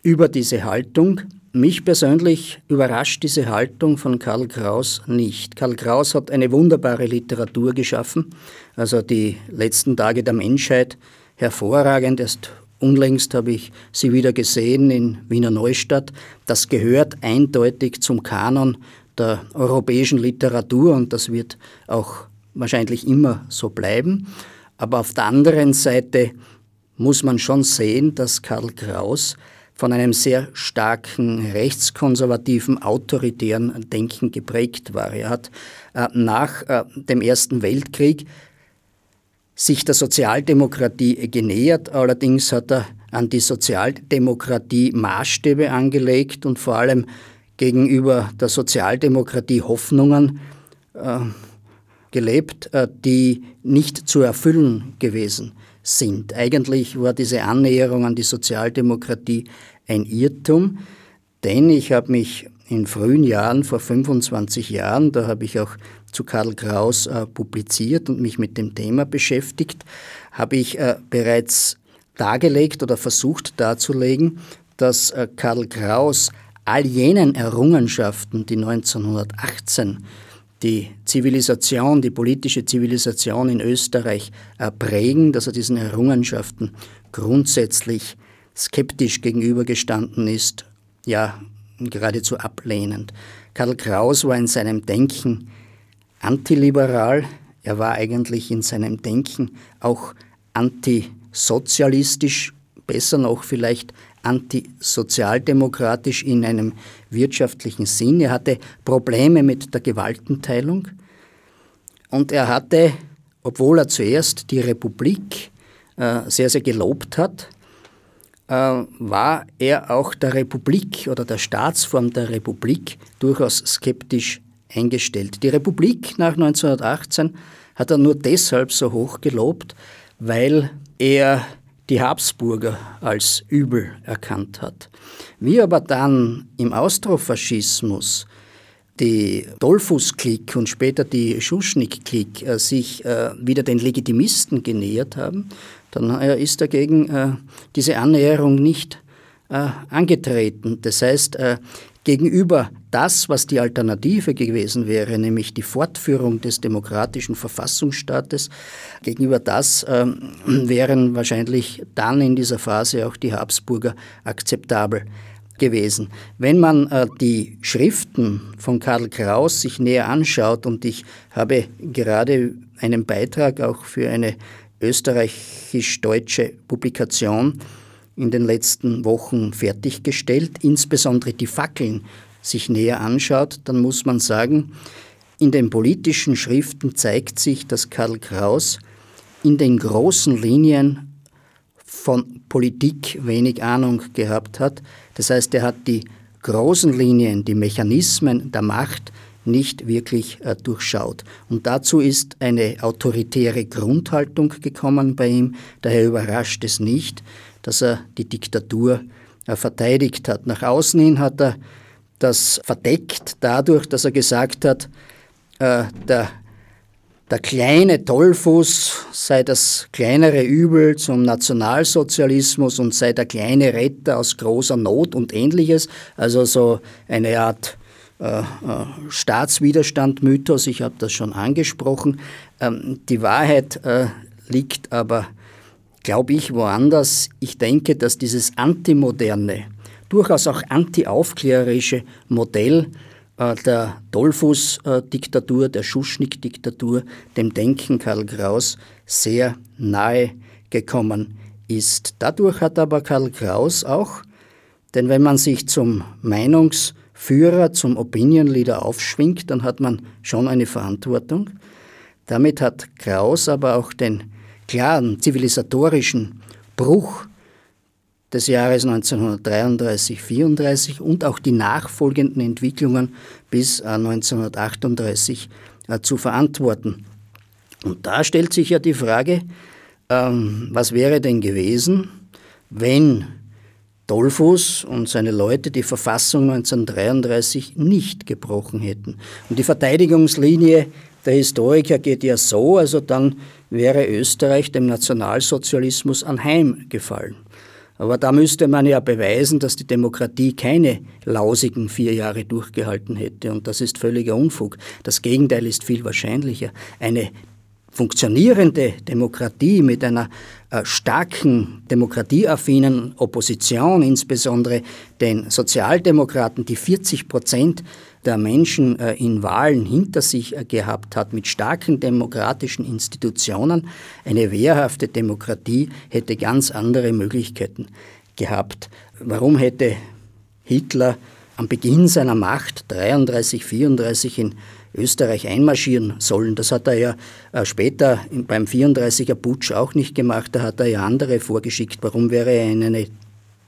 über diese Haltung. Mich persönlich überrascht diese Haltung von Karl Kraus nicht. Karl Kraus hat eine wunderbare Literatur geschaffen, also die letzten Tage der Menschheit hervorragend. Erst unlängst habe ich sie wieder gesehen in Wiener Neustadt. Das gehört eindeutig zum Kanon der europäischen Literatur und das wird auch wahrscheinlich immer so bleiben. Aber auf der anderen Seite muss man schon sehen, dass Karl Kraus von einem sehr starken rechtskonservativen, autoritären Denken geprägt war. Er hat äh, nach äh, dem Ersten Weltkrieg sich der Sozialdemokratie genähert, allerdings hat er an die Sozialdemokratie Maßstäbe angelegt und vor allem gegenüber der Sozialdemokratie Hoffnungen äh, gelebt, äh, die nicht zu erfüllen gewesen sind. Eigentlich war diese Annäherung an die Sozialdemokratie ein Irrtum, denn ich habe mich in frühen Jahren, vor 25 Jahren, da habe ich auch zu Karl Kraus äh, publiziert und mich mit dem Thema beschäftigt, habe ich äh, bereits dargelegt oder versucht darzulegen, dass äh, Karl Kraus all jenen Errungenschaften, die 1918 die Zivilisation, die politische Zivilisation in Österreich prägen, dass er diesen Errungenschaften grundsätzlich skeptisch gegenübergestanden ist, ja geradezu ablehnend. Karl Kraus war in seinem Denken antiliberal, er war eigentlich in seinem Denken auch antisozialistisch, besser noch vielleicht antisozialdemokratisch in einem wirtschaftlichen Sinn. Er hatte Probleme mit der Gewaltenteilung und er hatte, obwohl er zuerst die Republik äh, sehr, sehr gelobt hat, äh, war er auch der Republik oder der Staatsform der Republik durchaus skeptisch eingestellt. Die Republik nach 1918 hat er nur deshalb so hoch gelobt, weil er die Habsburger als übel erkannt hat. Wie aber dann im Austrofaschismus die Dollfuß-Klick und später die Schuschnigg-Klick äh, sich äh, wieder den Legitimisten genähert haben, dann äh, ist dagegen äh, diese Annäherung nicht äh, angetreten. Das heißt, äh, gegenüber das, was die Alternative gewesen wäre, nämlich die Fortführung des demokratischen Verfassungsstaates, gegenüber das ähm, wären wahrscheinlich dann in dieser Phase auch die Habsburger akzeptabel gewesen. Wenn man äh, die Schriften von Karl Kraus sich näher anschaut, und ich habe gerade einen Beitrag auch für eine österreichisch-deutsche Publikation in den letzten Wochen fertiggestellt, insbesondere die Fackeln sich näher anschaut, dann muss man sagen, in den politischen Schriften zeigt sich, dass Karl Kraus in den großen Linien von Politik wenig Ahnung gehabt hat. Das heißt, er hat die großen Linien, die Mechanismen der Macht nicht wirklich äh, durchschaut. Und dazu ist eine autoritäre Grundhaltung gekommen bei ihm. Daher überrascht es nicht, dass er die Diktatur äh, verteidigt hat. Nach außen hin hat er das verdeckt dadurch, dass er gesagt hat, äh, der, der kleine Tollfuß sei das kleinere Übel zum Nationalsozialismus und sei der kleine Retter aus großer Not und ähnliches. Also so eine Art äh, äh, Staatswiderstand-Mythos, ich habe das schon angesprochen. Ähm, die Wahrheit äh, liegt aber glaube ich woanders. Ich denke, dass dieses antimoderne, durchaus auch antiaufklärerische Modell äh, der Dollfuß-Diktatur, der Schuschnigg-Diktatur, dem Denken Karl Kraus sehr nahe gekommen ist. Dadurch hat aber Karl Kraus auch, denn wenn man sich zum Meinungsführer, zum Opinion Leader aufschwingt, dann hat man schon eine Verantwortung. Damit hat Kraus aber auch den klaren zivilisatorischen Bruch des Jahres 1933-34 und auch die nachfolgenden Entwicklungen bis 1938 äh, äh, zu verantworten. Und da stellt sich ja die Frage, ähm, was wäre denn gewesen, wenn Dollfuß und seine Leute die Verfassung 1933 nicht gebrochen hätten. Und die Verteidigungslinie der Historiker geht ja so, also dann wäre Österreich dem Nationalsozialismus anheimgefallen. Aber da müsste man ja beweisen, dass die Demokratie keine lausigen vier Jahre durchgehalten hätte. Und das ist völliger Unfug. Das Gegenteil ist viel wahrscheinlicher. Eine funktionierende Demokratie mit einer äh, starken demokratieaffinen Opposition, insbesondere den Sozialdemokraten, die 40 Prozent der Menschen äh, in Wahlen hinter sich äh, gehabt hat, mit starken demokratischen Institutionen, eine wehrhafte Demokratie hätte ganz andere Möglichkeiten gehabt. Warum hätte Hitler am Beginn seiner Macht 33, 34 in Österreich einmarschieren sollen. Das hat er ja äh, später beim 34er Putsch auch nicht gemacht. Da hat er ja andere vorgeschickt. Warum wäre er in eine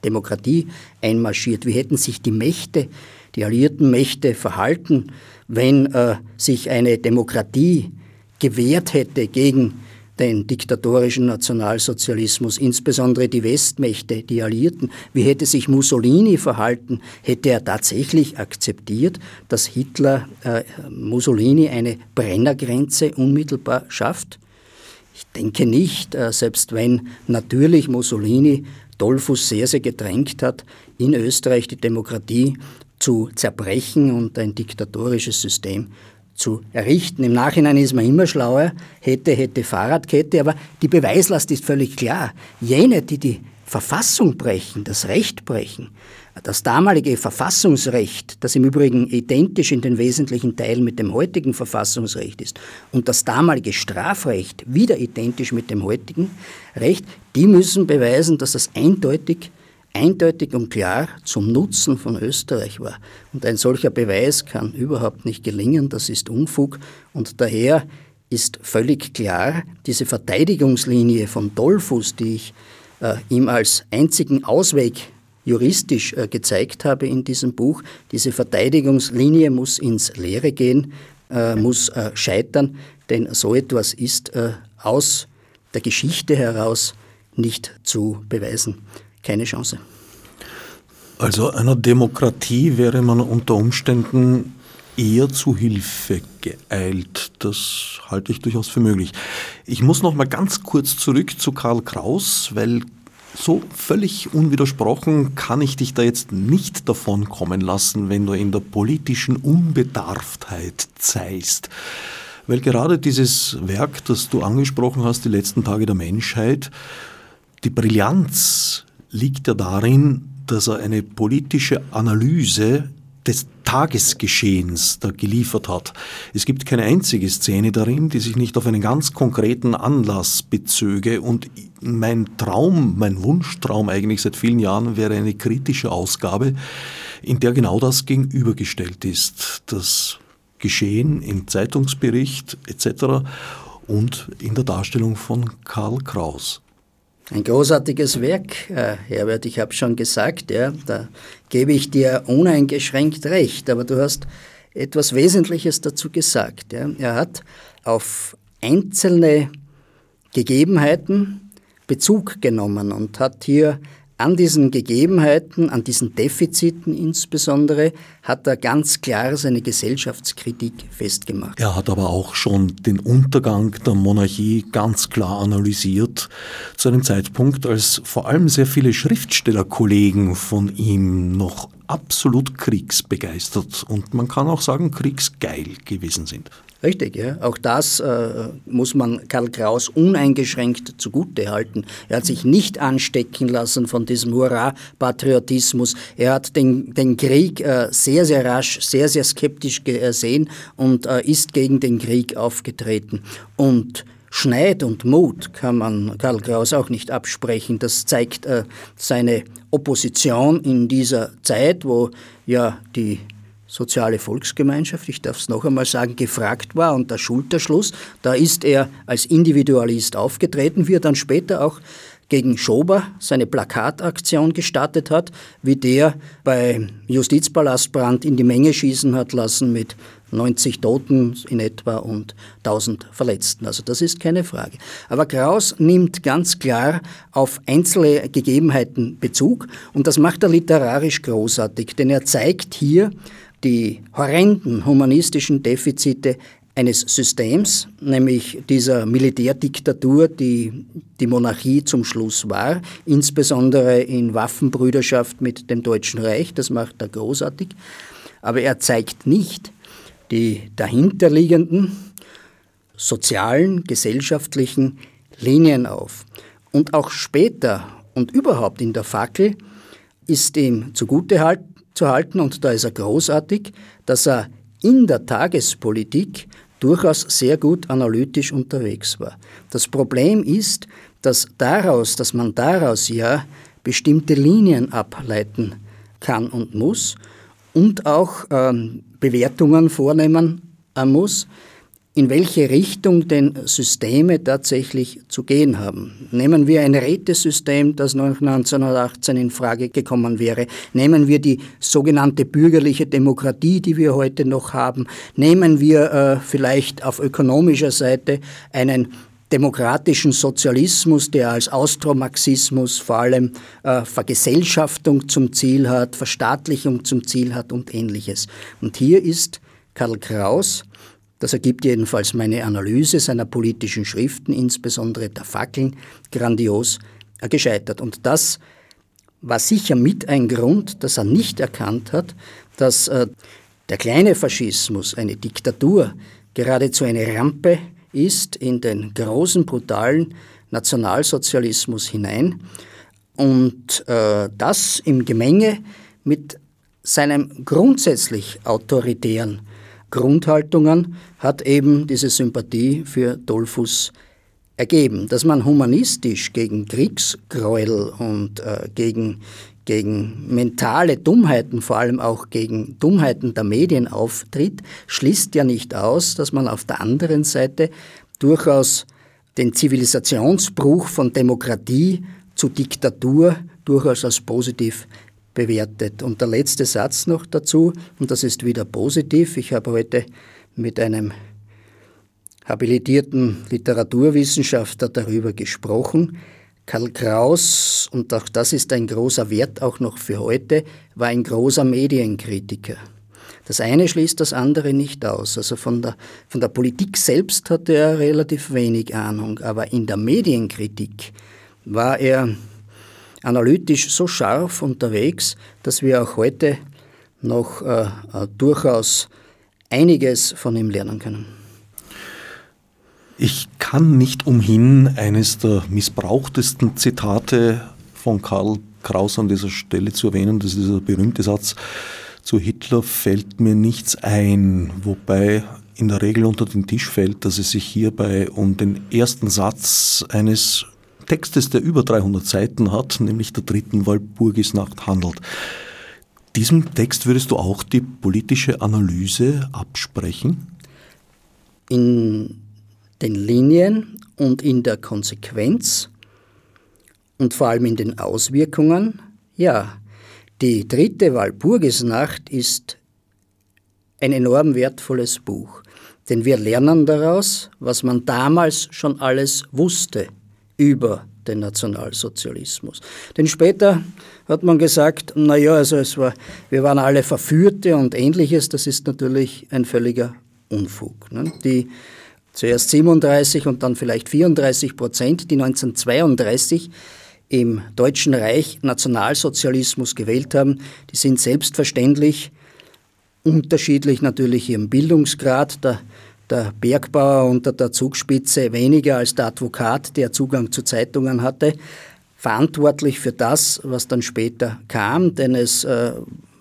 Demokratie einmarschiert? Wie hätten sich die Mächte, die alliierten Mächte verhalten, wenn äh, sich eine Demokratie gewehrt hätte gegen den diktatorischen Nationalsozialismus, insbesondere die Westmächte, die Alliierten. Wie hätte sich Mussolini verhalten? Hätte er tatsächlich akzeptiert, dass Hitler äh, Mussolini eine Brennergrenze unmittelbar schafft? Ich denke nicht, äh, selbst wenn natürlich Mussolini Dollfuss sehr, sehr gedrängt hat, in Österreich die Demokratie zu zerbrechen und ein diktatorisches System zu errichten. Im Nachhinein ist man immer schlauer, hätte, hätte Fahrradkette, aber die Beweislast ist völlig klar. Jene, die die Verfassung brechen, das Recht brechen, das damalige Verfassungsrecht, das im Übrigen identisch in den wesentlichen Teilen mit dem heutigen Verfassungsrecht ist, und das damalige Strafrecht wieder identisch mit dem heutigen Recht, die müssen beweisen, dass das eindeutig eindeutig und klar zum Nutzen von Österreich war. Und ein solcher Beweis kann überhaupt nicht gelingen, das ist Unfug. Und daher ist völlig klar, diese Verteidigungslinie von Dollfuß, die ich äh, ihm als einzigen Ausweg juristisch äh, gezeigt habe in diesem Buch, diese Verteidigungslinie muss ins Leere gehen, äh, muss äh, scheitern, denn so etwas ist äh, aus der Geschichte heraus nicht zu beweisen keine Chance. Also einer Demokratie wäre man unter Umständen eher zu Hilfe geeilt. Das halte ich durchaus für möglich. Ich muss noch mal ganz kurz zurück zu Karl Kraus, weil so völlig unwidersprochen kann ich dich da jetzt nicht davon kommen lassen, wenn du in der politischen Unbedarftheit zeigst. Weil gerade dieses Werk, das du angesprochen hast, die letzten Tage der Menschheit, die Brillanz liegt ja darin, dass er eine politische Analyse des Tagesgeschehens da geliefert hat. Es gibt keine einzige Szene darin, die sich nicht auf einen ganz konkreten Anlass bezöge und mein Traum, mein Wunschtraum eigentlich seit vielen Jahren wäre eine kritische Ausgabe, in der genau das gegenübergestellt ist. Das Geschehen im Zeitungsbericht etc. und in der Darstellung von Karl Kraus. Ein großartiges Werk, äh, Herbert, ich habe schon gesagt, ja, da gebe ich dir uneingeschränkt recht, aber du hast etwas Wesentliches dazu gesagt. Ja. Er hat auf einzelne Gegebenheiten Bezug genommen und hat hier an diesen Gegebenheiten, an diesen Defiziten insbesondere, hat er ganz klar seine Gesellschaftskritik festgemacht. Er hat aber auch schon den Untergang der Monarchie ganz klar analysiert, zu einem Zeitpunkt, als vor allem sehr viele Schriftstellerkollegen von ihm noch absolut kriegsbegeistert und man kann auch sagen kriegsgeil gewesen sind. Richtig, ja. Auch das äh, muss man Karl Kraus uneingeschränkt zugute halten. Er hat sich nicht anstecken lassen von diesem Hurra-Patriotismus. Er hat den, den Krieg äh, sehr, sehr rasch, sehr, sehr skeptisch gesehen und äh, ist gegen den Krieg aufgetreten. Und Schneid und Mut kann man Karl Kraus auch nicht absprechen. Das zeigt äh, seine Opposition in dieser Zeit, wo ja die soziale Volksgemeinschaft, ich darf es noch einmal sagen, gefragt war und der Schulterschluss, da ist er als Individualist aufgetreten, wie er dann später auch gegen Schober seine Plakataktion gestartet hat, wie der bei Justizpalastbrand in die Menge schießen hat lassen mit 90 Toten in etwa und 1000 Verletzten. Also das ist keine Frage. Aber Kraus nimmt ganz klar auf einzelne Gegebenheiten Bezug und das macht er literarisch großartig, denn er zeigt hier die horrenden humanistischen Defizite eines Systems, nämlich dieser Militärdiktatur, die die Monarchie zum Schluss war, insbesondere in Waffenbrüderschaft mit dem Deutschen Reich, das macht er großartig, aber er zeigt nicht die dahinterliegenden sozialen, gesellschaftlichen Linien auf. Und auch später und überhaupt in der Fackel ist ihm zugute zu halten, und da ist er großartig, dass er in der Tagespolitik durchaus sehr gut analytisch unterwegs war. Das Problem ist, dass daraus, dass man daraus ja bestimmte Linien ableiten kann und muss und auch ähm, Bewertungen vornehmen muss, in welche Richtung denn Systeme tatsächlich zu gehen haben. Nehmen wir ein Rätesystem, das nach 1918 in Frage gekommen wäre. Nehmen wir die sogenannte bürgerliche Demokratie, die wir heute noch haben. Nehmen wir äh, vielleicht auf ökonomischer Seite einen demokratischen Sozialismus, der als Austromarxismus vor allem äh, Vergesellschaftung zum Ziel hat, Verstaatlichung zum Ziel hat und ähnliches. Und hier ist Karl Kraus das ergibt jedenfalls meine Analyse seiner politischen Schriften, insbesondere der Fackeln, grandios gescheitert. Und das war sicher mit ein Grund, dass er nicht erkannt hat, dass äh, der kleine Faschismus, eine Diktatur, geradezu eine Rampe ist in den großen, brutalen Nationalsozialismus hinein und äh, das im Gemenge mit seinem grundsätzlich autoritären Grundhaltungen hat eben diese Sympathie für Dollfuß ergeben. Dass man humanistisch gegen Kriegsgräuel und äh, gegen, gegen mentale Dummheiten, vor allem auch gegen Dummheiten der Medien auftritt, schließt ja nicht aus, dass man auf der anderen Seite durchaus den Zivilisationsbruch von Demokratie zu Diktatur durchaus als positiv bewertet. Und der letzte Satz noch dazu, und das ist wieder positiv. Ich habe heute mit einem habilitierten Literaturwissenschaftler darüber gesprochen. Karl Kraus, und auch das ist ein großer Wert auch noch für heute, war ein großer Medienkritiker. Das eine schließt das andere nicht aus. Also von der, von der Politik selbst hatte er relativ wenig Ahnung, aber in der Medienkritik war er analytisch so scharf unterwegs, dass wir auch heute noch äh, äh, durchaus einiges von ihm lernen können. Ich kann nicht umhin, eines der missbrauchtesten Zitate von Karl Kraus an dieser Stelle zu erwähnen. Das ist dieser berühmte Satz, zu Hitler fällt mir nichts ein, wobei in der Regel unter den Tisch fällt, dass es sich hierbei um den ersten Satz eines Textes, der über 300 Seiten hat, nämlich der dritten Walpurgisnacht handelt. Diesem Text würdest du auch die politische Analyse absprechen? In den Linien und in der Konsequenz und vor allem in den Auswirkungen, ja. Die dritte Walpurgisnacht ist ein enorm wertvolles Buch, denn wir lernen daraus, was man damals schon alles wusste über den Nationalsozialismus. Denn später hat man gesagt, naja, also es war, wir waren alle Verführte und ähnliches, das ist natürlich ein völliger Unfug. Ne? Die zuerst 37 und dann vielleicht 34 Prozent, die 1932 im Deutschen Reich Nationalsozialismus gewählt haben, die sind selbstverständlich unterschiedlich natürlich ihrem Bildungsgrad. Der, der Bergbauer unter der Zugspitze weniger als der Advokat, der Zugang zu Zeitungen hatte, verantwortlich für das, was dann später kam, denn es äh,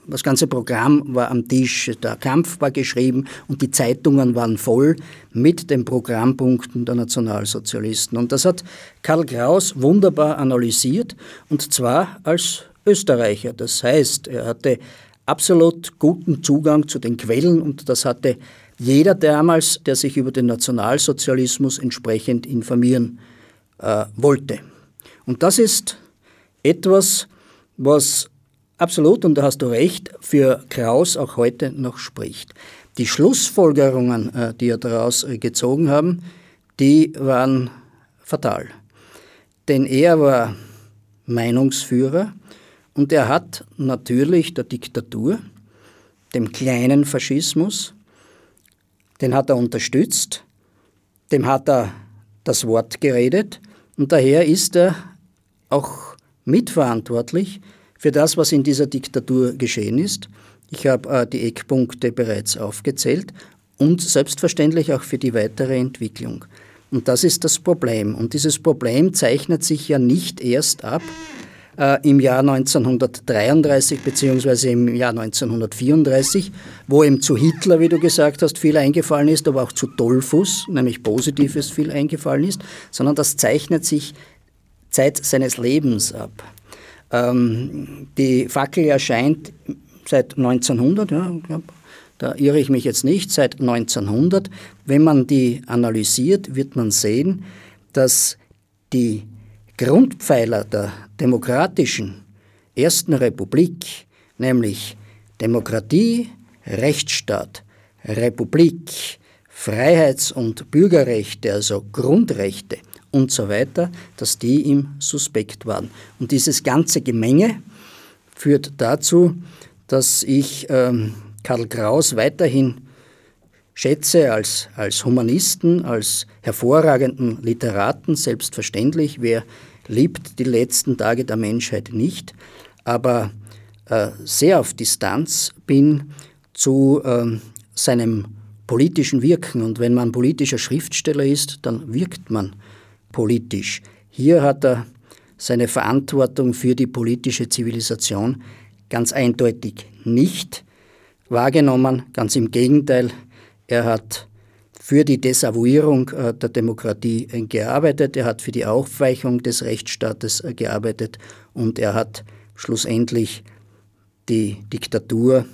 das ganze Programm war am Tisch, der Kampf war geschrieben und die Zeitungen waren voll mit den Programmpunkten der Nationalsozialisten. Und das hat Karl Kraus wunderbar analysiert und zwar als Österreicher. Das heißt, er hatte absolut guten Zugang zu den Quellen und das hatte jeder damals, der sich über den Nationalsozialismus entsprechend informieren äh, wollte. Und das ist etwas, was absolut, und da hast du recht, für Kraus auch heute noch spricht. Die Schlussfolgerungen, äh, die er daraus äh, gezogen haben, die waren fatal. Denn er war Meinungsführer und er hat natürlich der Diktatur, dem kleinen Faschismus, den hat er unterstützt, dem hat er das Wort geredet und daher ist er auch mitverantwortlich für das, was in dieser Diktatur geschehen ist. Ich habe äh, die Eckpunkte bereits aufgezählt und selbstverständlich auch für die weitere Entwicklung. Und das ist das Problem. Und dieses Problem zeichnet sich ja nicht erst ab äh, im Jahr 1933 bzw. im Jahr 1934, wo ihm zu Hitler, wie du gesagt hast, viel eingefallen ist, aber auch zu Dollfuss, nämlich Positives viel eingefallen ist, sondern das zeichnet sich Zeit seines Lebens ab. Ähm, die Fackel erscheint seit 1900, ja, da irre ich mich jetzt nicht, seit 1900. Wenn man die analysiert, wird man sehen, dass die Grundpfeiler der demokratischen Ersten Republik, nämlich Demokratie, Rechtsstaat, Republik, Freiheits- und Bürgerrechte, also Grundrechte, und so weiter, dass die ihm suspekt waren. Und dieses ganze Gemenge führt dazu, dass ich ähm, Karl Kraus weiterhin schätze als, als Humanisten, als hervorragenden Literaten, selbstverständlich. Wer liebt die letzten Tage der Menschheit nicht, aber äh, sehr auf Distanz bin zu äh, seinem politischen Wirken. Und wenn man politischer Schriftsteller ist, dann wirkt man politisch. Hier hat er seine Verantwortung für die politische Zivilisation ganz eindeutig nicht wahrgenommen. Ganz im Gegenteil, er hat für die Desavouierung äh, der Demokratie äh, gearbeitet, er hat für die Aufweichung des Rechtsstaates äh, gearbeitet und er hat schlussendlich die Diktatur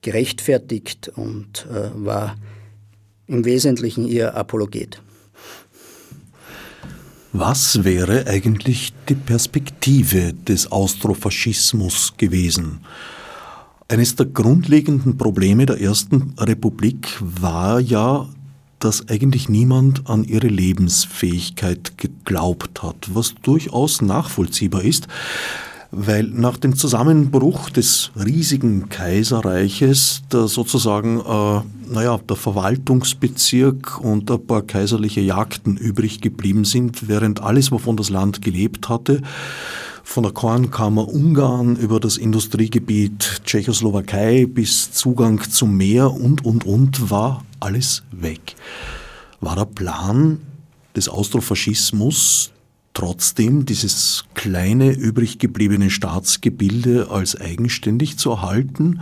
gerechtfertigt und war im Wesentlichen ihr Apologet. Was wäre eigentlich die Perspektive des Austrofaschismus gewesen? Eines der grundlegenden Probleme der Ersten Republik war ja, dass eigentlich niemand an ihre Lebensfähigkeit geglaubt hat, was durchaus nachvollziehbar ist weil nach dem Zusammenbruch des riesigen Kaiserreiches der sozusagen, äh, naja, der Verwaltungsbezirk und ein paar kaiserliche Jagden übrig geblieben sind, während alles, wovon das Land gelebt hatte, von der Kornkammer Ungarn über das Industriegebiet Tschechoslowakei bis Zugang zum Meer und, und, und, war alles weg. War der Plan des Austrofaschismus, trotzdem dieses kleine übrig gebliebene Staatsgebilde als eigenständig zu erhalten,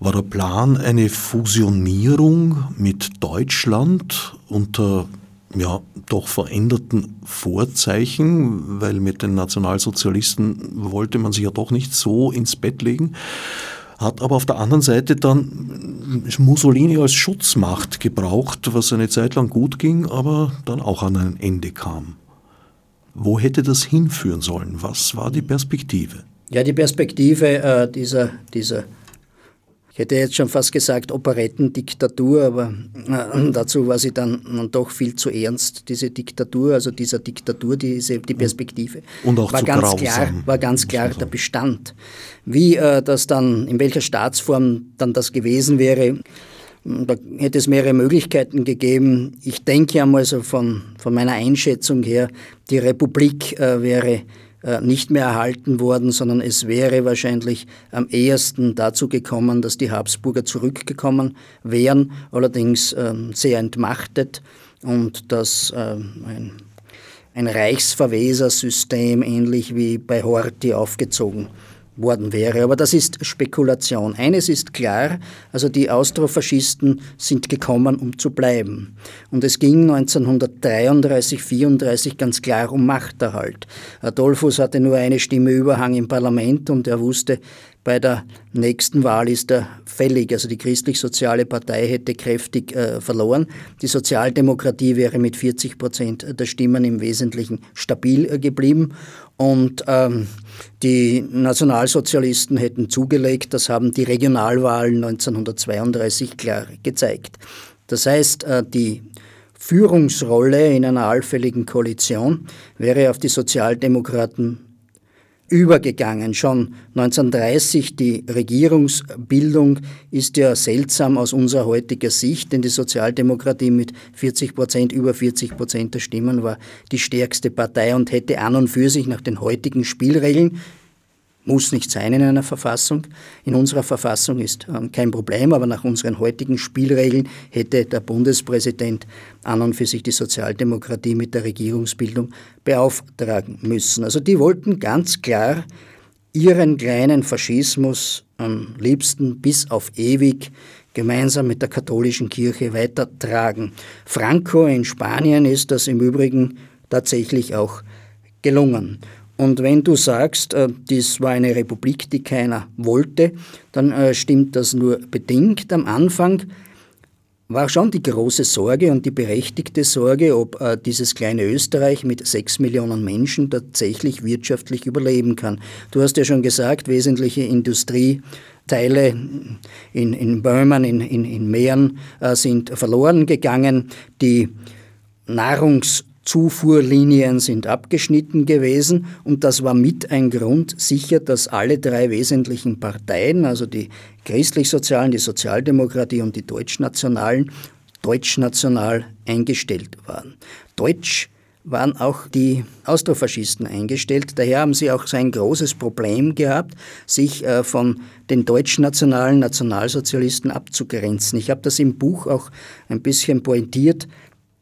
war der Plan eine Fusionierung mit Deutschland unter ja, doch veränderten Vorzeichen, weil mit den Nationalsozialisten wollte man sich ja doch nicht so ins Bett legen, hat aber auf der anderen Seite dann Mussolini als Schutzmacht gebraucht, was eine Zeit lang gut ging, aber dann auch an ein Ende kam. Wo hätte das hinführen sollen? Was war die Perspektive? Ja, die Perspektive äh, dieser, dieser, ich hätte jetzt schon fast gesagt, Operettendiktatur, aber äh, dazu war sie dann, doch viel zu ernst, diese Diktatur, also dieser Diktatur, diese, die Perspektive. Und auch war zu ganz grausam, klar, War ganz klar der Bestand. Wie äh, das dann, in welcher Staatsform dann das gewesen wäre, da hätte es mehrere Möglichkeiten gegeben. Ich denke einmal so von, von meiner Einschätzung her, die Republik äh, wäre nicht mehr erhalten worden, sondern es wäre wahrscheinlich am ehesten dazu gekommen, dass die Habsburger zurückgekommen wären, allerdings ähm, sehr entmachtet und dass ähm, ein, ein Reichsverwesersystem ähnlich wie bei Horthy aufgezogen worden wäre. Aber das ist Spekulation. Eines ist klar, also die Austrofaschisten sind gekommen, um zu bleiben. Und es ging 1933, 34 ganz klar um Machterhalt. Adolphus hatte nur eine Stimme Überhang im Parlament und er wusste, bei der nächsten Wahl ist er fällig. Also die christlich-soziale Partei hätte kräftig äh, verloren. Die Sozialdemokratie wäre mit 40 Prozent der Stimmen im Wesentlichen stabil äh, geblieben. Und ähm, die Nationalsozialisten hätten zugelegt, das haben die Regionalwahlen 1932 klar gezeigt. Das heißt, äh, die Führungsrolle in einer allfälligen Koalition wäre auf die Sozialdemokraten übergegangen. Schon 1930 die Regierungsbildung ist ja seltsam aus unserer heutiger Sicht, denn die Sozialdemokratie mit 40 Prozent, über 40 Prozent der Stimmen war die stärkste Partei und hätte an und für sich nach den heutigen Spielregeln muss nicht sein in einer Verfassung. In unserer Verfassung ist ähm, kein Problem, aber nach unseren heutigen Spielregeln hätte der Bundespräsident an und für sich die Sozialdemokratie mit der Regierungsbildung beauftragen müssen. Also die wollten ganz klar ihren kleinen Faschismus am liebsten bis auf ewig gemeinsam mit der katholischen Kirche weitertragen. Franco in Spanien ist das im Übrigen tatsächlich auch gelungen. Und wenn du sagst, äh, dies war eine Republik, die keiner wollte, dann äh, stimmt das nur bedingt. Am Anfang war schon die große Sorge und die berechtigte Sorge, ob äh, dieses kleine Österreich mit sechs Millionen Menschen tatsächlich wirtschaftlich überleben kann. Du hast ja schon gesagt, wesentliche Industrieteile in, in Böhmen, in, in, in Mähren äh, sind verloren gegangen. Die Nahrungs- Zufuhrlinien sind abgeschnitten gewesen und das war mit ein Grund sicher, dass alle drei wesentlichen Parteien, also die christlich-sozialen, die Sozialdemokratie und die Deutschnationalen, deutschnational eingestellt waren. Deutsch waren auch die Austrofaschisten eingestellt. Daher haben sie auch so ein großes Problem gehabt, sich äh, von den deutschnationalen Nationalsozialisten abzugrenzen. Ich habe das im Buch auch ein bisschen pointiert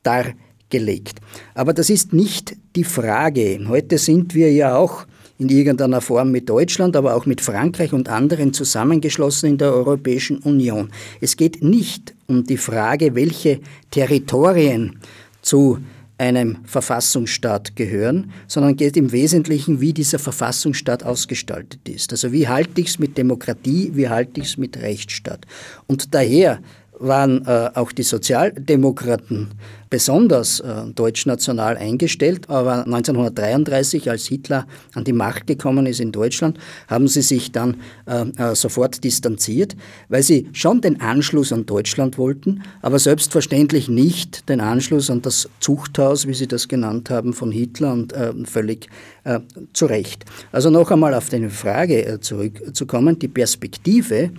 dargestellt gelegt. Aber das ist nicht die Frage. Heute sind wir ja auch in irgendeiner Form mit Deutschland, aber auch mit Frankreich und anderen zusammengeschlossen in der Europäischen Union. Es geht nicht um die Frage, welche Territorien zu einem Verfassungsstaat gehören, sondern geht im Wesentlichen, wie dieser Verfassungsstaat ausgestaltet ist. Also wie halte ich es mit Demokratie, wie halte ich es mit Rechtsstaat. Und daher waren äh, auch die Sozialdemokraten besonders äh, deutschnational eingestellt. Aber 1933, als Hitler an die Macht gekommen ist in Deutschland, haben sie sich dann äh, äh, sofort distanziert, weil sie schon den Anschluss an Deutschland wollten, aber selbstverständlich nicht den Anschluss an das Zuchthaus, wie sie das genannt haben, von Hitler und äh, völlig äh, zu Recht. Also noch einmal auf deine Frage zurückzukommen, die Perspektive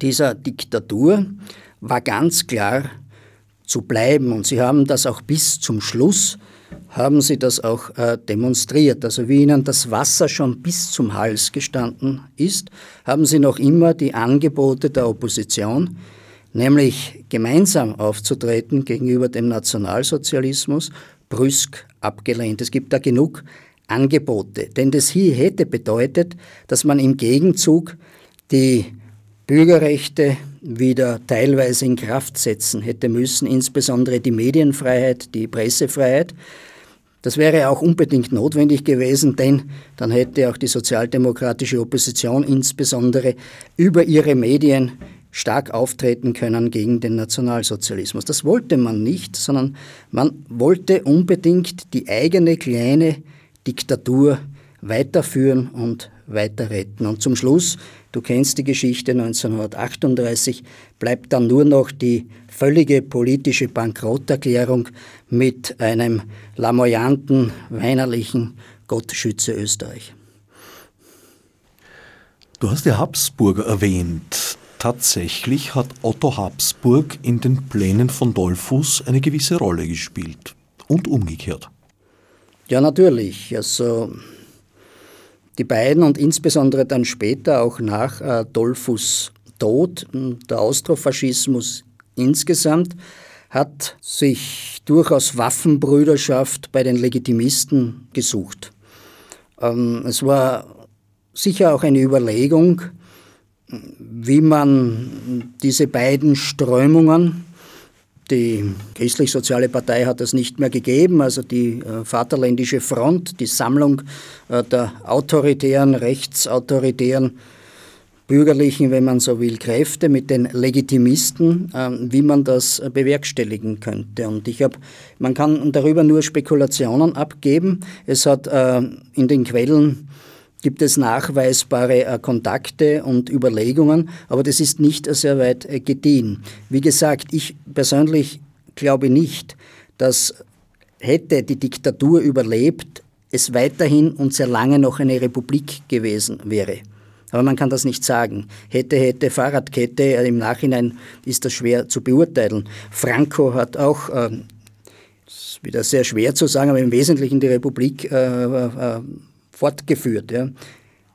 dieser Diktatur war ganz klar zu bleiben. Und sie haben das auch bis zum Schluss, haben sie das auch äh, demonstriert. Also wie ihnen das Wasser schon bis zum Hals gestanden ist, haben sie noch immer die Angebote der Opposition, nämlich gemeinsam aufzutreten gegenüber dem Nationalsozialismus, brüsk abgelehnt. Es gibt da genug Angebote. Denn das hier hätte bedeutet, dass man im Gegenzug die Bürgerrechte wieder teilweise in Kraft setzen hätte müssen, insbesondere die Medienfreiheit, die Pressefreiheit. Das wäre auch unbedingt notwendig gewesen, denn dann hätte auch die sozialdemokratische Opposition insbesondere über ihre Medien stark auftreten können gegen den Nationalsozialismus. Das wollte man nicht, sondern man wollte unbedingt die eigene kleine Diktatur weiterführen und weiter retten. Und zum Schluss, du kennst die Geschichte 1938, bleibt dann nur noch die völlige politische Bankrotterklärung mit einem lamoyanten, weinerlichen Gott schütze Österreich. Du hast die Habsburger erwähnt. Tatsächlich hat Otto Habsburg in den Plänen von Dollfuß eine gewisse Rolle gespielt. Und umgekehrt. Ja, natürlich. Also Die beiden und insbesondere dann später auch nach Adolphus Tod, der Austrofaschismus insgesamt, hat sich durchaus Waffenbrüderschaft bei den Legitimisten gesucht. Ähm, es war sicher auch eine Überlegung, wie man diese beiden Strömungen, die Christlich-Soziale Partei hat es nicht mehr gegeben, also die äh, Vaterländische Front, die Sammlung äh, der autoritären, rechtsautoritären, bürgerlichen, wenn man so will, Kräfte mit den Legitimisten, äh, wie man das bewerkstelligen könnte. Und ich habe, man kann darüber nur Spekulationen abgeben. Es hat in den Quellen gibt es nachweisbare äh, Kontakte und Überlegungen, aber das ist nicht sehr weit äh, gediehen. Wie gesagt, ich persönlich glaube nicht, dass hätte die Diktatur überlebt, es weiterhin und sehr lange noch eine Republik gewesen wäre. Aber man kann das nicht sagen. Hätte, hätte, Fahrradkette, äh, im Nachhinein ist das schwer zu beurteilen. Franco hat auch, äh, ist wieder sehr schwer zu sagen, aber im Wesentlichen die Republik äh, fortgeführt. Ja.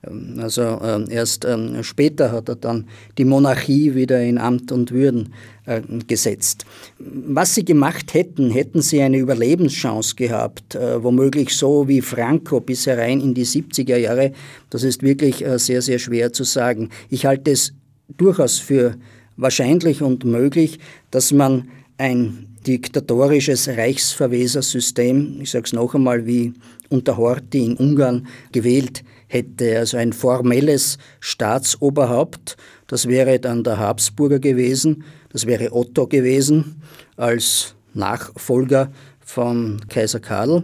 Ähm, also äh, erst äh, später hat er dann die Monarchie wieder in Amt und Würden äh, gesetzt. Was sie gemacht hätten, hätten sie eine Überlebenschance gehabt, äh, womöglich so wie Franco bis herein in die 70er Jahre, das ist wirklich äh, sehr, sehr schwer zu sagen. Ich halte es durchaus für wahrscheinlich und möglich, dass man ein diktatorisches Reichsverwesersystem, ich sage es noch einmal, wie unter Horthy in Ungarn gewählt hätte. Also ein formelles Staatsoberhaupt, das wäre dann der Habsburger gewesen, das wäre Otto gewesen als Nachfolger von Kaiser Karl.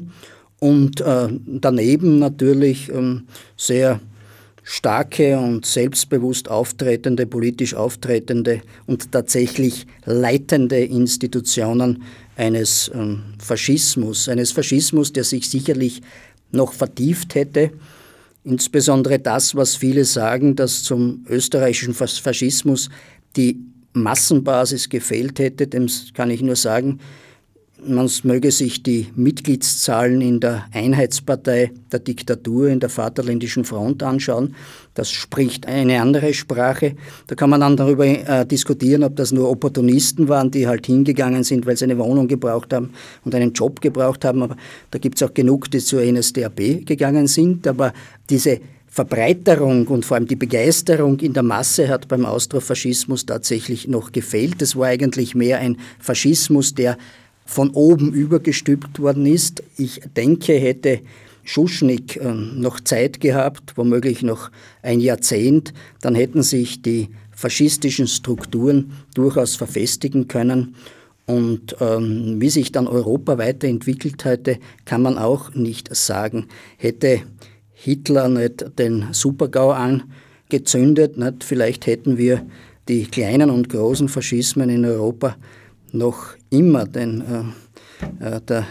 Und äh, daneben natürlich ähm, sehr starke und selbstbewusst auftretende, politisch auftretende und tatsächlich leitende Institutionen eines ähm, Faschismus, eines Faschismus, der sich sicherlich noch vertieft hätte. Insbesondere das, was viele sagen, dass zum österreichischen Faschismus die Massenbasis gefehlt hätte, dem kann ich nur sagen, man möge sich die Mitgliedszahlen in der Einheitspartei der Diktatur, in der Vaterländischen Front anschauen. Das spricht eine andere Sprache. Da kann man dann darüber äh, diskutieren, ob das nur Opportunisten waren, die halt hingegangen sind, weil sie eine Wohnung gebraucht haben und einen Job gebraucht haben. Aber da gibt es auch genug, die zur NSDAP gegangen sind. Aber diese Verbreiterung und vor allem die Begeisterung in der Masse hat beim Austrofaschismus tatsächlich noch gefehlt. Es war eigentlich mehr ein Faschismus, der von oben übergestülpt worden ist. Ich denke, hätte Schuschnigg ähm, noch Zeit gehabt, womöglich noch ein Jahrzehnt, dann hätten sich die faschistischen Strukturen durchaus verfestigen können. Und ähm, wie sich dann Europa weiterentwickelt hätte, kann man auch nicht sagen. Hätte Hitler nicht den Supergau angezündet, nicht? vielleicht hätten wir die kleinen und großen Faschismen in Europa noch immer, denn äh, äh, der,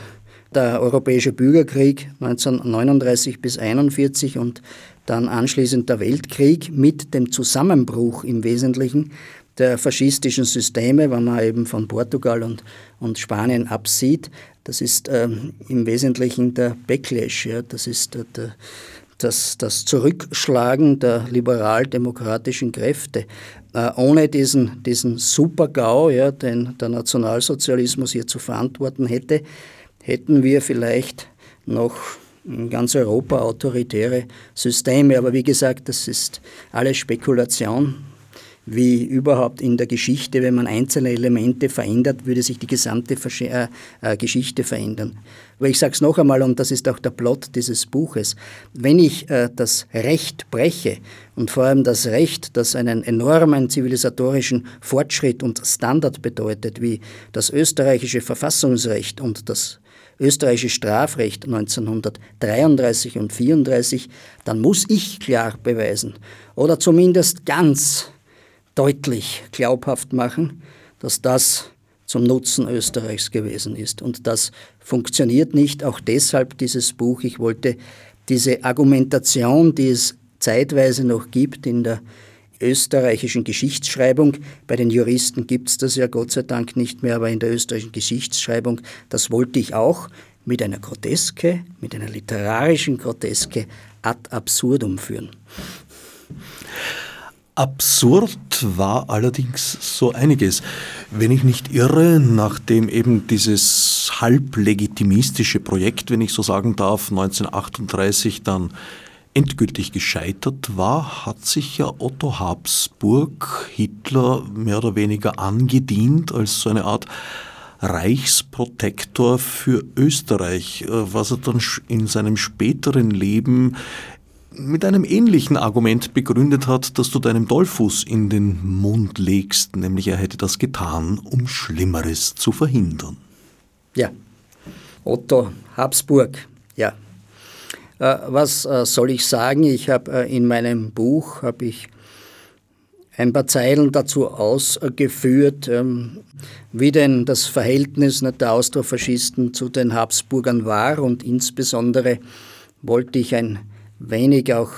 der Europäische Bürgerkrieg 1939 bis 1941 und dann anschließend der Weltkrieg mit dem Zusammenbruch im Wesentlichen der faschistischen Systeme, wenn man eben von Portugal und, und Spanien absieht, das ist ähm, im Wesentlichen der Backlash, ja, das ist der, der das, das Zurückschlagen der liberal-demokratischen Kräfte. Äh, ohne diesen, diesen Super-GAU, ja, den der Nationalsozialismus hier zu verantworten hätte, hätten wir vielleicht noch in ganz Europa autoritäre Systeme. Aber wie gesagt, das ist alles Spekulation. Wie überhaupt in der Geschichte, wenn man einzelne Elemente verändert, würde sich die gesamte äh, äh, Geschichte verändern. Aber ich sage es noch einmal, und das ist auch der Plot dieses Buches, wenn ich äh, das Recht breche und vor allem das Recht, das einen enormen zivilisatorischen Fortschritt und Standard bedeutet, wie das österreichische Verfassungsrecht und das österreichische Strafrecht 1933 und 34, dann muss ich klar beweisen oder zumindest ganz deutlich glaubhaft machen, dass das zum Nutzen Österreichs gewesen ist. Und das funktioniert nicht, auch deshalb dieses Buch. Ich wollte diese Argumentation, die es zeitweise noch gibt in der österreichischen Geschichtsschreibung, bei den Juristen gibt es das ja Gott sei Dank nicht mehr, aber in der österreichischen Geschichtsschreibung, das wollte ich auch mit einer Groteske, mit einer literarischen Groteske ad absurdum führen. Absurd war allerdings so einiges. Wenn ich nicht irre, nachdem eben dieses halblegitimistische Projekt, wenn ich so sagen darf, 1938 dann endgültig gescheitert war, hat sich ja Otto Habsburg Hitler mehr oder weniger angedient als so eine Art Reichsprotektor für Österreich, äh, was er dann in seinem späteren Leben mit einem ähnlichen Argument begründet hat, dass du deinem Dollfuß in den Mund legst, nämlich er hätte das getan, um Schlimmeres zu verhindern. Ja, Otto Habsburg, ja. Äh, was äh, soll ich sagen? Ich habe äh, in meinem Buch habe ich ein paar Zeilen dazu ausgeführt, ähm, wie denn das Verhältnis der Austrofaschisten zu den Habsburgern war und insbesondere wollte ich ein wenig auch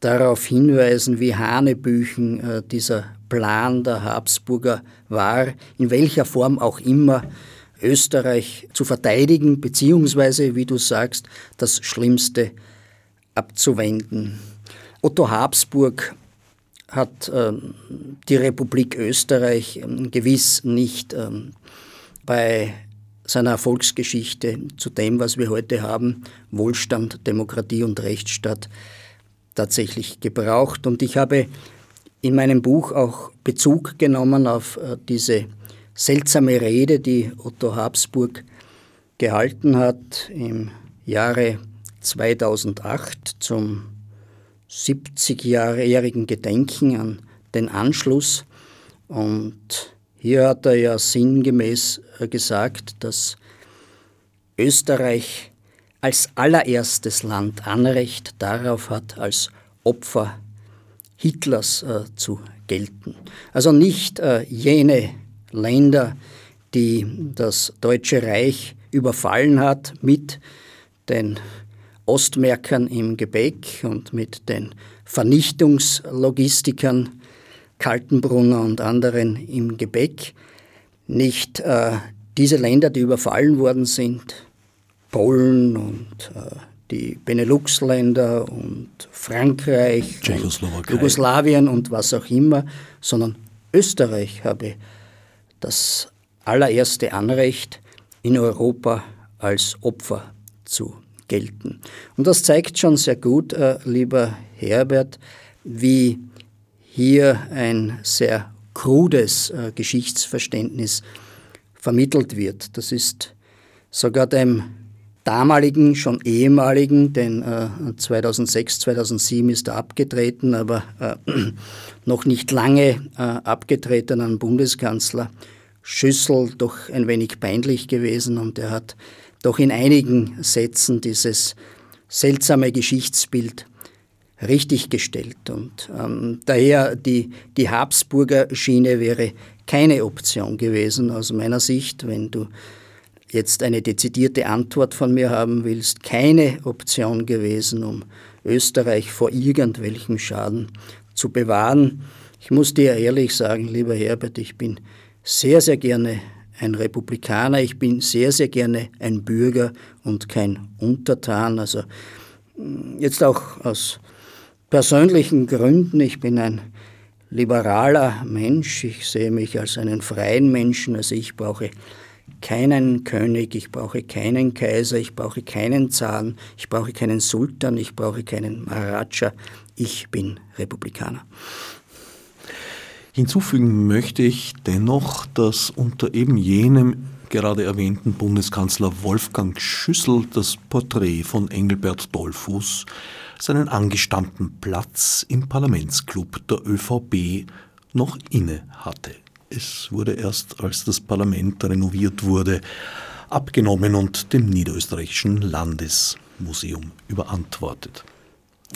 darauf hinweisen, wie Hanebüchen äh, dieser Plan der Habsburger war, in welcher Form auch immer Österreich zu verteidigen, beziehungsweise, wie du sagst, das Schlimmste abzuwenden. Otto Habsburg hat äh, die Republik Österreich äh, gewiss nicht äh, bei seiner Erfolgsgeschichte zu dem, was wir heute haben, Wohlstand, Demokratie und Rechtsstaat, tatsächlich gebraucht. Und ich habe in meinem Buch auch Bezug genommen auf äh, diese seltsame Rede, die Otto Habsburg gehalten hat im Jahre 2008 zum 70-jährigen Gedenken an den Anschluss. Und hier hat er ja sinngemäß äh, gesagt, dass Österreich als allererstes Land Anrecht darauf hat, als Opfer Hitlers äh, zu gelten. Also nicht äh, jene Länder, die das Deutsche Reich überfallen hat mit den Ostmärkern im Gepäck und mit den Vernichtungslogistikern Kaltenbrunner und anderen im Gepäck, nicht äh, diese Länder, die überfallen worden sind, Polen und äh, die Benelux-Länder und Frankreich, und Jugoslawien und was auch immer, sondern Österreich habe das allererste Anrecht, in Europa als Opfer zu gelten. Und das zeigt schon sehr gut, äh, lieber Herbert, wie hier ein sehr krudes äh, Geschichtsverständnis vermittelt wird. Das ist sogar dem damaligen, schon ehemaligen, denn äh, 2006, 2007 ist er abgetreten, aber äh, noch nicht lange äh, abgetretenen Bundeskanzler Schüssel doch ein wenig peinlich gewesen und er hat doch in einigen Sätzen dieses seltsame Geschichtsbild richtiggestellt. Und ähm, daher die, die Habsburger Schiene wäre keine Option gewesen aus meiner Sicht, wenn du jetzt eine dezidierte Antwort von mir haben willst, keine Option gewesen, um Österreich vor irgendwelchem Schaden zu bewahren. Ich muss dir ehrlich sagen, lieber Herbert, ich bin sehr, sehr gerne ein Republikaner, ich bin sehr, sehr gerne ein Bürger und kein Untertan. Also jetzt auch aus persönlichen Gründen. Ich bin ein liberaler Mensch. Ich sehe mich als einen freien Menschen. Also ich brauche keinen König, ich brauche keinen Kaiser, ich brauche keinen Zahn, ich brauche keinen Sultan, ich brauche keinen Maharaja. Ich bin Republikaner. Hinzufügen möchte ich dennoch, dass unter eben jenem gerade erwähnten Bundeskanzler Wolfgang Schüssel das Porträt von Engelbert Dollfuß seinen angestammten Platz im Parlamentsclub der ÖVP noch inne hatte. Es wurde erst, als das Parlament renoviert wurde, abgenommen und dem Niederösterreichischen Landesmuseum überantwortet.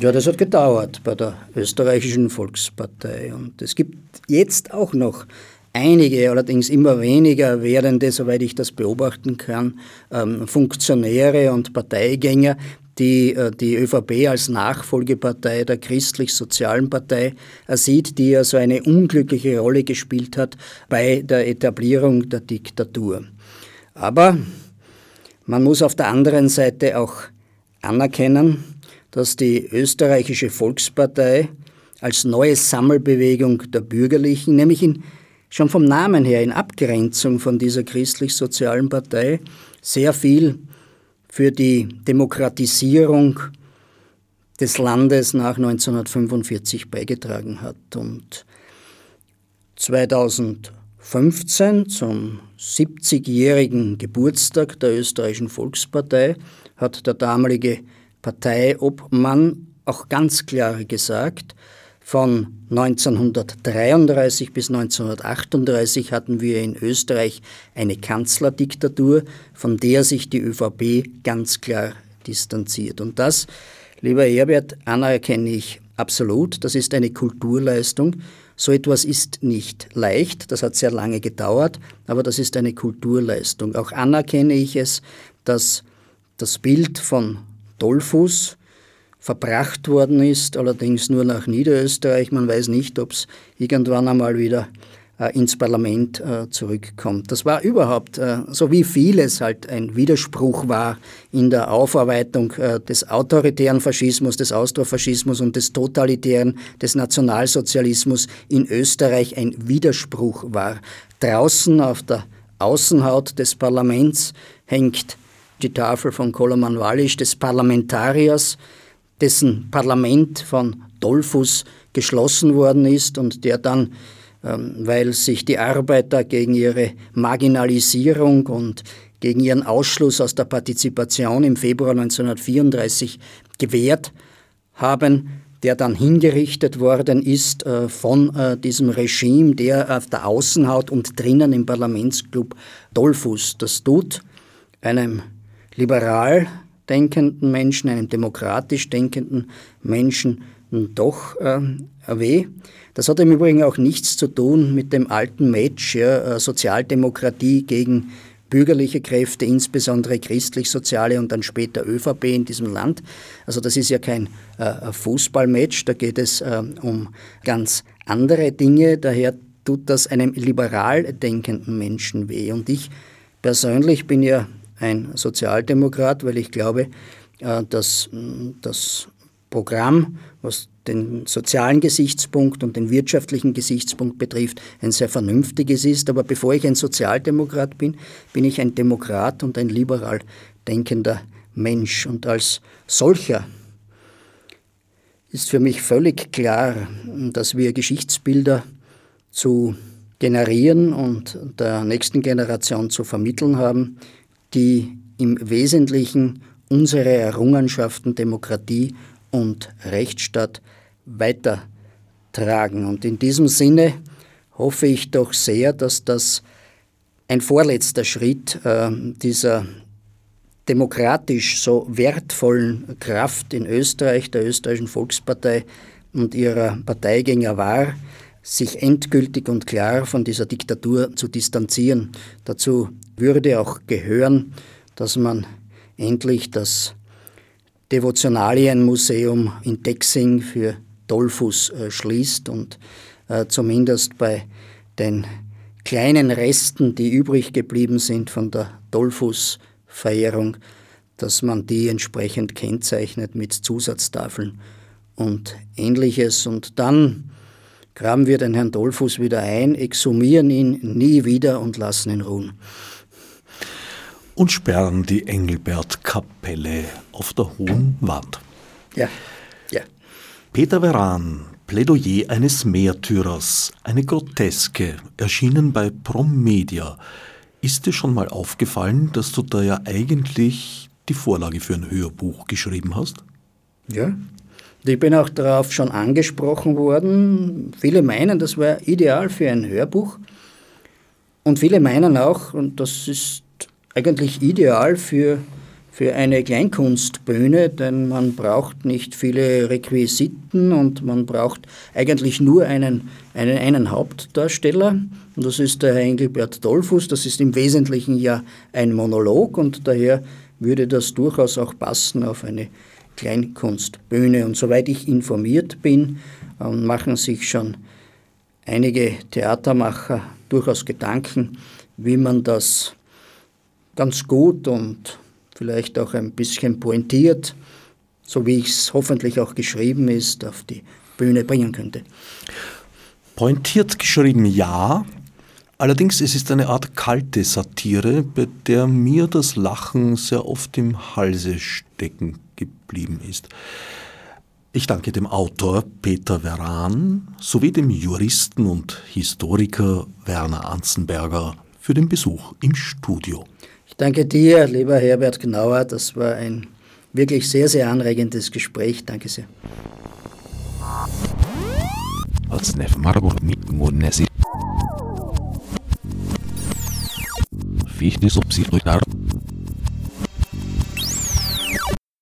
Ja, das hat gedauert bei der österreichischen Volkspartei. Und es gibt jetzt auch noch einige, allerdings immer weniger werdende, soweit ich das beobachten kann, ähm, Funktionäre und Parteigänger, die äh, die ÖVP als Nachfolgepartei der christlich-sozialen Partei sieht, die ja so eine unglückliche Rolle gespielt hat bei der Etablierung der Diktatur. Aber man muss auf der anderen Seite auch anerkennen, dass die österreichische Volkspartei als neue Sammelbewegung der Bürgerlichen, nämlich in, schon vom Namen her in Abgrenzung von dieser christlich-sozialen Partei, sehr viel für die Demokratisierung des Landes nach 1945 beigetragen hat. Und 2015 zum 70-jährigen Geburtstag der österreichischen Volkspartei hat der damalige Parteiobmann auch ganz klar gesagt, von 1933 bis 1938 hatten wir in Österreich eine Kanzlerdiktatur, von der sich die ÖVP ganz klar distanziert. Und das, lieber Herbert, anerkenne ich absolut. Das ist eine Kulturleistung. So etwas ist nicht leicht, das hat sehr lange gedauert, aber das ist eine Kulturleistung. Auch anerkenne ich es, dass das Bild von Dollfuß verbracht worden ist, allerdings nur nach Niederösterreich. Man weiß nicht, ob es irgendwann einmal wieder äh, ins Parlament äh, zurückkommt. Das war überhaupt, äh, so wie vieles halt ein Widerspruch war in der Aufarbeitung des autoritären Faschismus, des Austrofaschismus und des totalitären, des Nationalsozialismus in Österreich ein Widerspruch war. Draußen auf der Außenhaut des Parlaments hängt die Tafel von Koloman Wallisch, des Parlamentariers, dessen Parlament von Dollfuß geschlossen worden ist und der dann, ähm, weil sich die Arbeiter gegen ihre Marginalisierung und gegen ihren Ausschluss aus der Partizipation im Februar 1934 gewehrt haben, der dann hingerichtet worden ist äh, von äh, diesem Regime, der auf der Außenhaut und drinnen im Parlamentsclub Dollfuß das tut, einem liberal denkenden Menschen, einem demokratisch denkenden Menschen doch äh, weh. Das hat im Übrigen auch nichts zu tun mit dem alten Match ja, äh, Sozialdemokratie gegen bürgerliche Kräfte, insbesondere christlich-soziale und dann später ÖVP in diesem Land. Also das ist ja kein äh, Fußballmatch, da geht es äh, um ganz andere Dinge. Daher tut das einem liberal denkenden Menschen weh. Und ich persönlich bin ja ein Sozialdemokrat, weil ich glaube, äh, dass mm, das Programm, was den sozialen Gesichtspunkt und den wirtschaftlichen Gesichtspunkt betrifft, ein sehr vernünftiges ist. Aber bevor ich ein Sozialdemokrat bin, bin ich ein Demokrat und ein liberal denkender Mensch. Und als solcher ist für mich völlig klar, dass wir Geschichtsbilder zu generieren und der nächsten Generation zu vermitteln haben, die im Wesentlichen unsere Errungenschaften Demokratie und Rechtsstaat weitertragen. Und in diesem Sinne hoffe ich doch sehr, dass das ein vorletzter Schritt äh, dieser demokratisch so wertvollen Kraft in Österreich, der österreichischen Volkspartei und ihrer Parteigänger war, sich endgültig und klar von dieser Diktatur zu distanzieren. Dazu würde auch gehören, dass man endlich das Devotionalienmuseum in Dexing für Dollfuß äh, schließt und äh, zumindest bei den kleinen Resten, die übrig geblieben sind von der Dollfuß-Verehrung, dass man die entsprechend kennzeichnet mit Zusatztafeln und ähnliches. Und dann graben wir den Herrn Dollfuß wieder ein, exhumieren ihn nie wieder und lassen ihn ruhen und sperren die Engelbert-Kapelle auf der Hohen Wand. Ja, ja. Peter Veran, Plädoyer eines Märtyrers, eine Groteske, erschienen bei Promedia. Ist dir schon mal aufgefallen, dass du da ja eigentlich die Vorlage für ein Hörbuch geschrieben hast? Ja, ich bin auch darauf schon angesprochen worden. Viele meinen, das wäre ideal für ein Hörbuch. Und viele meinen auch, und das ist eigentlich ideal für, für eine Kleinkunstbühne, denn man braucht nicht viele Requisiten und man braucht eigentlich nur einen, einen, einen Hauptdarsteller. Und das ist der Herr Engelbert Dollfuß. Das ist im Wesentlichen ja ein Monolog und daher würde das durchaus auch passen auf eine Kleinkunstbühne. Und soweit ich informiert bin, ähm, machen sich schon einige Theatermacher durchaus Gedanken, wie man das ganz gut und vielleicht auch ein bisschen pointiert so wie es hoffentlich auch geschrieben ist, auf die Bühne bringen könnte. Pointiert geschrieben ja, allerdings es ist eine Art kalte Satire, bei der mir das Lachen sehr oft im Halse stecken geblieben ist. Ich danke dem Autor Peter Veran sowie dem Juristen und Historiker Werner Anzenberger für den Besuch im Studio. Danke dir, lieber Herbert Gnauer. Das war ein wirklich sehr, sehr anregendes Gespräch. Danke sehr. Fichte subsidiar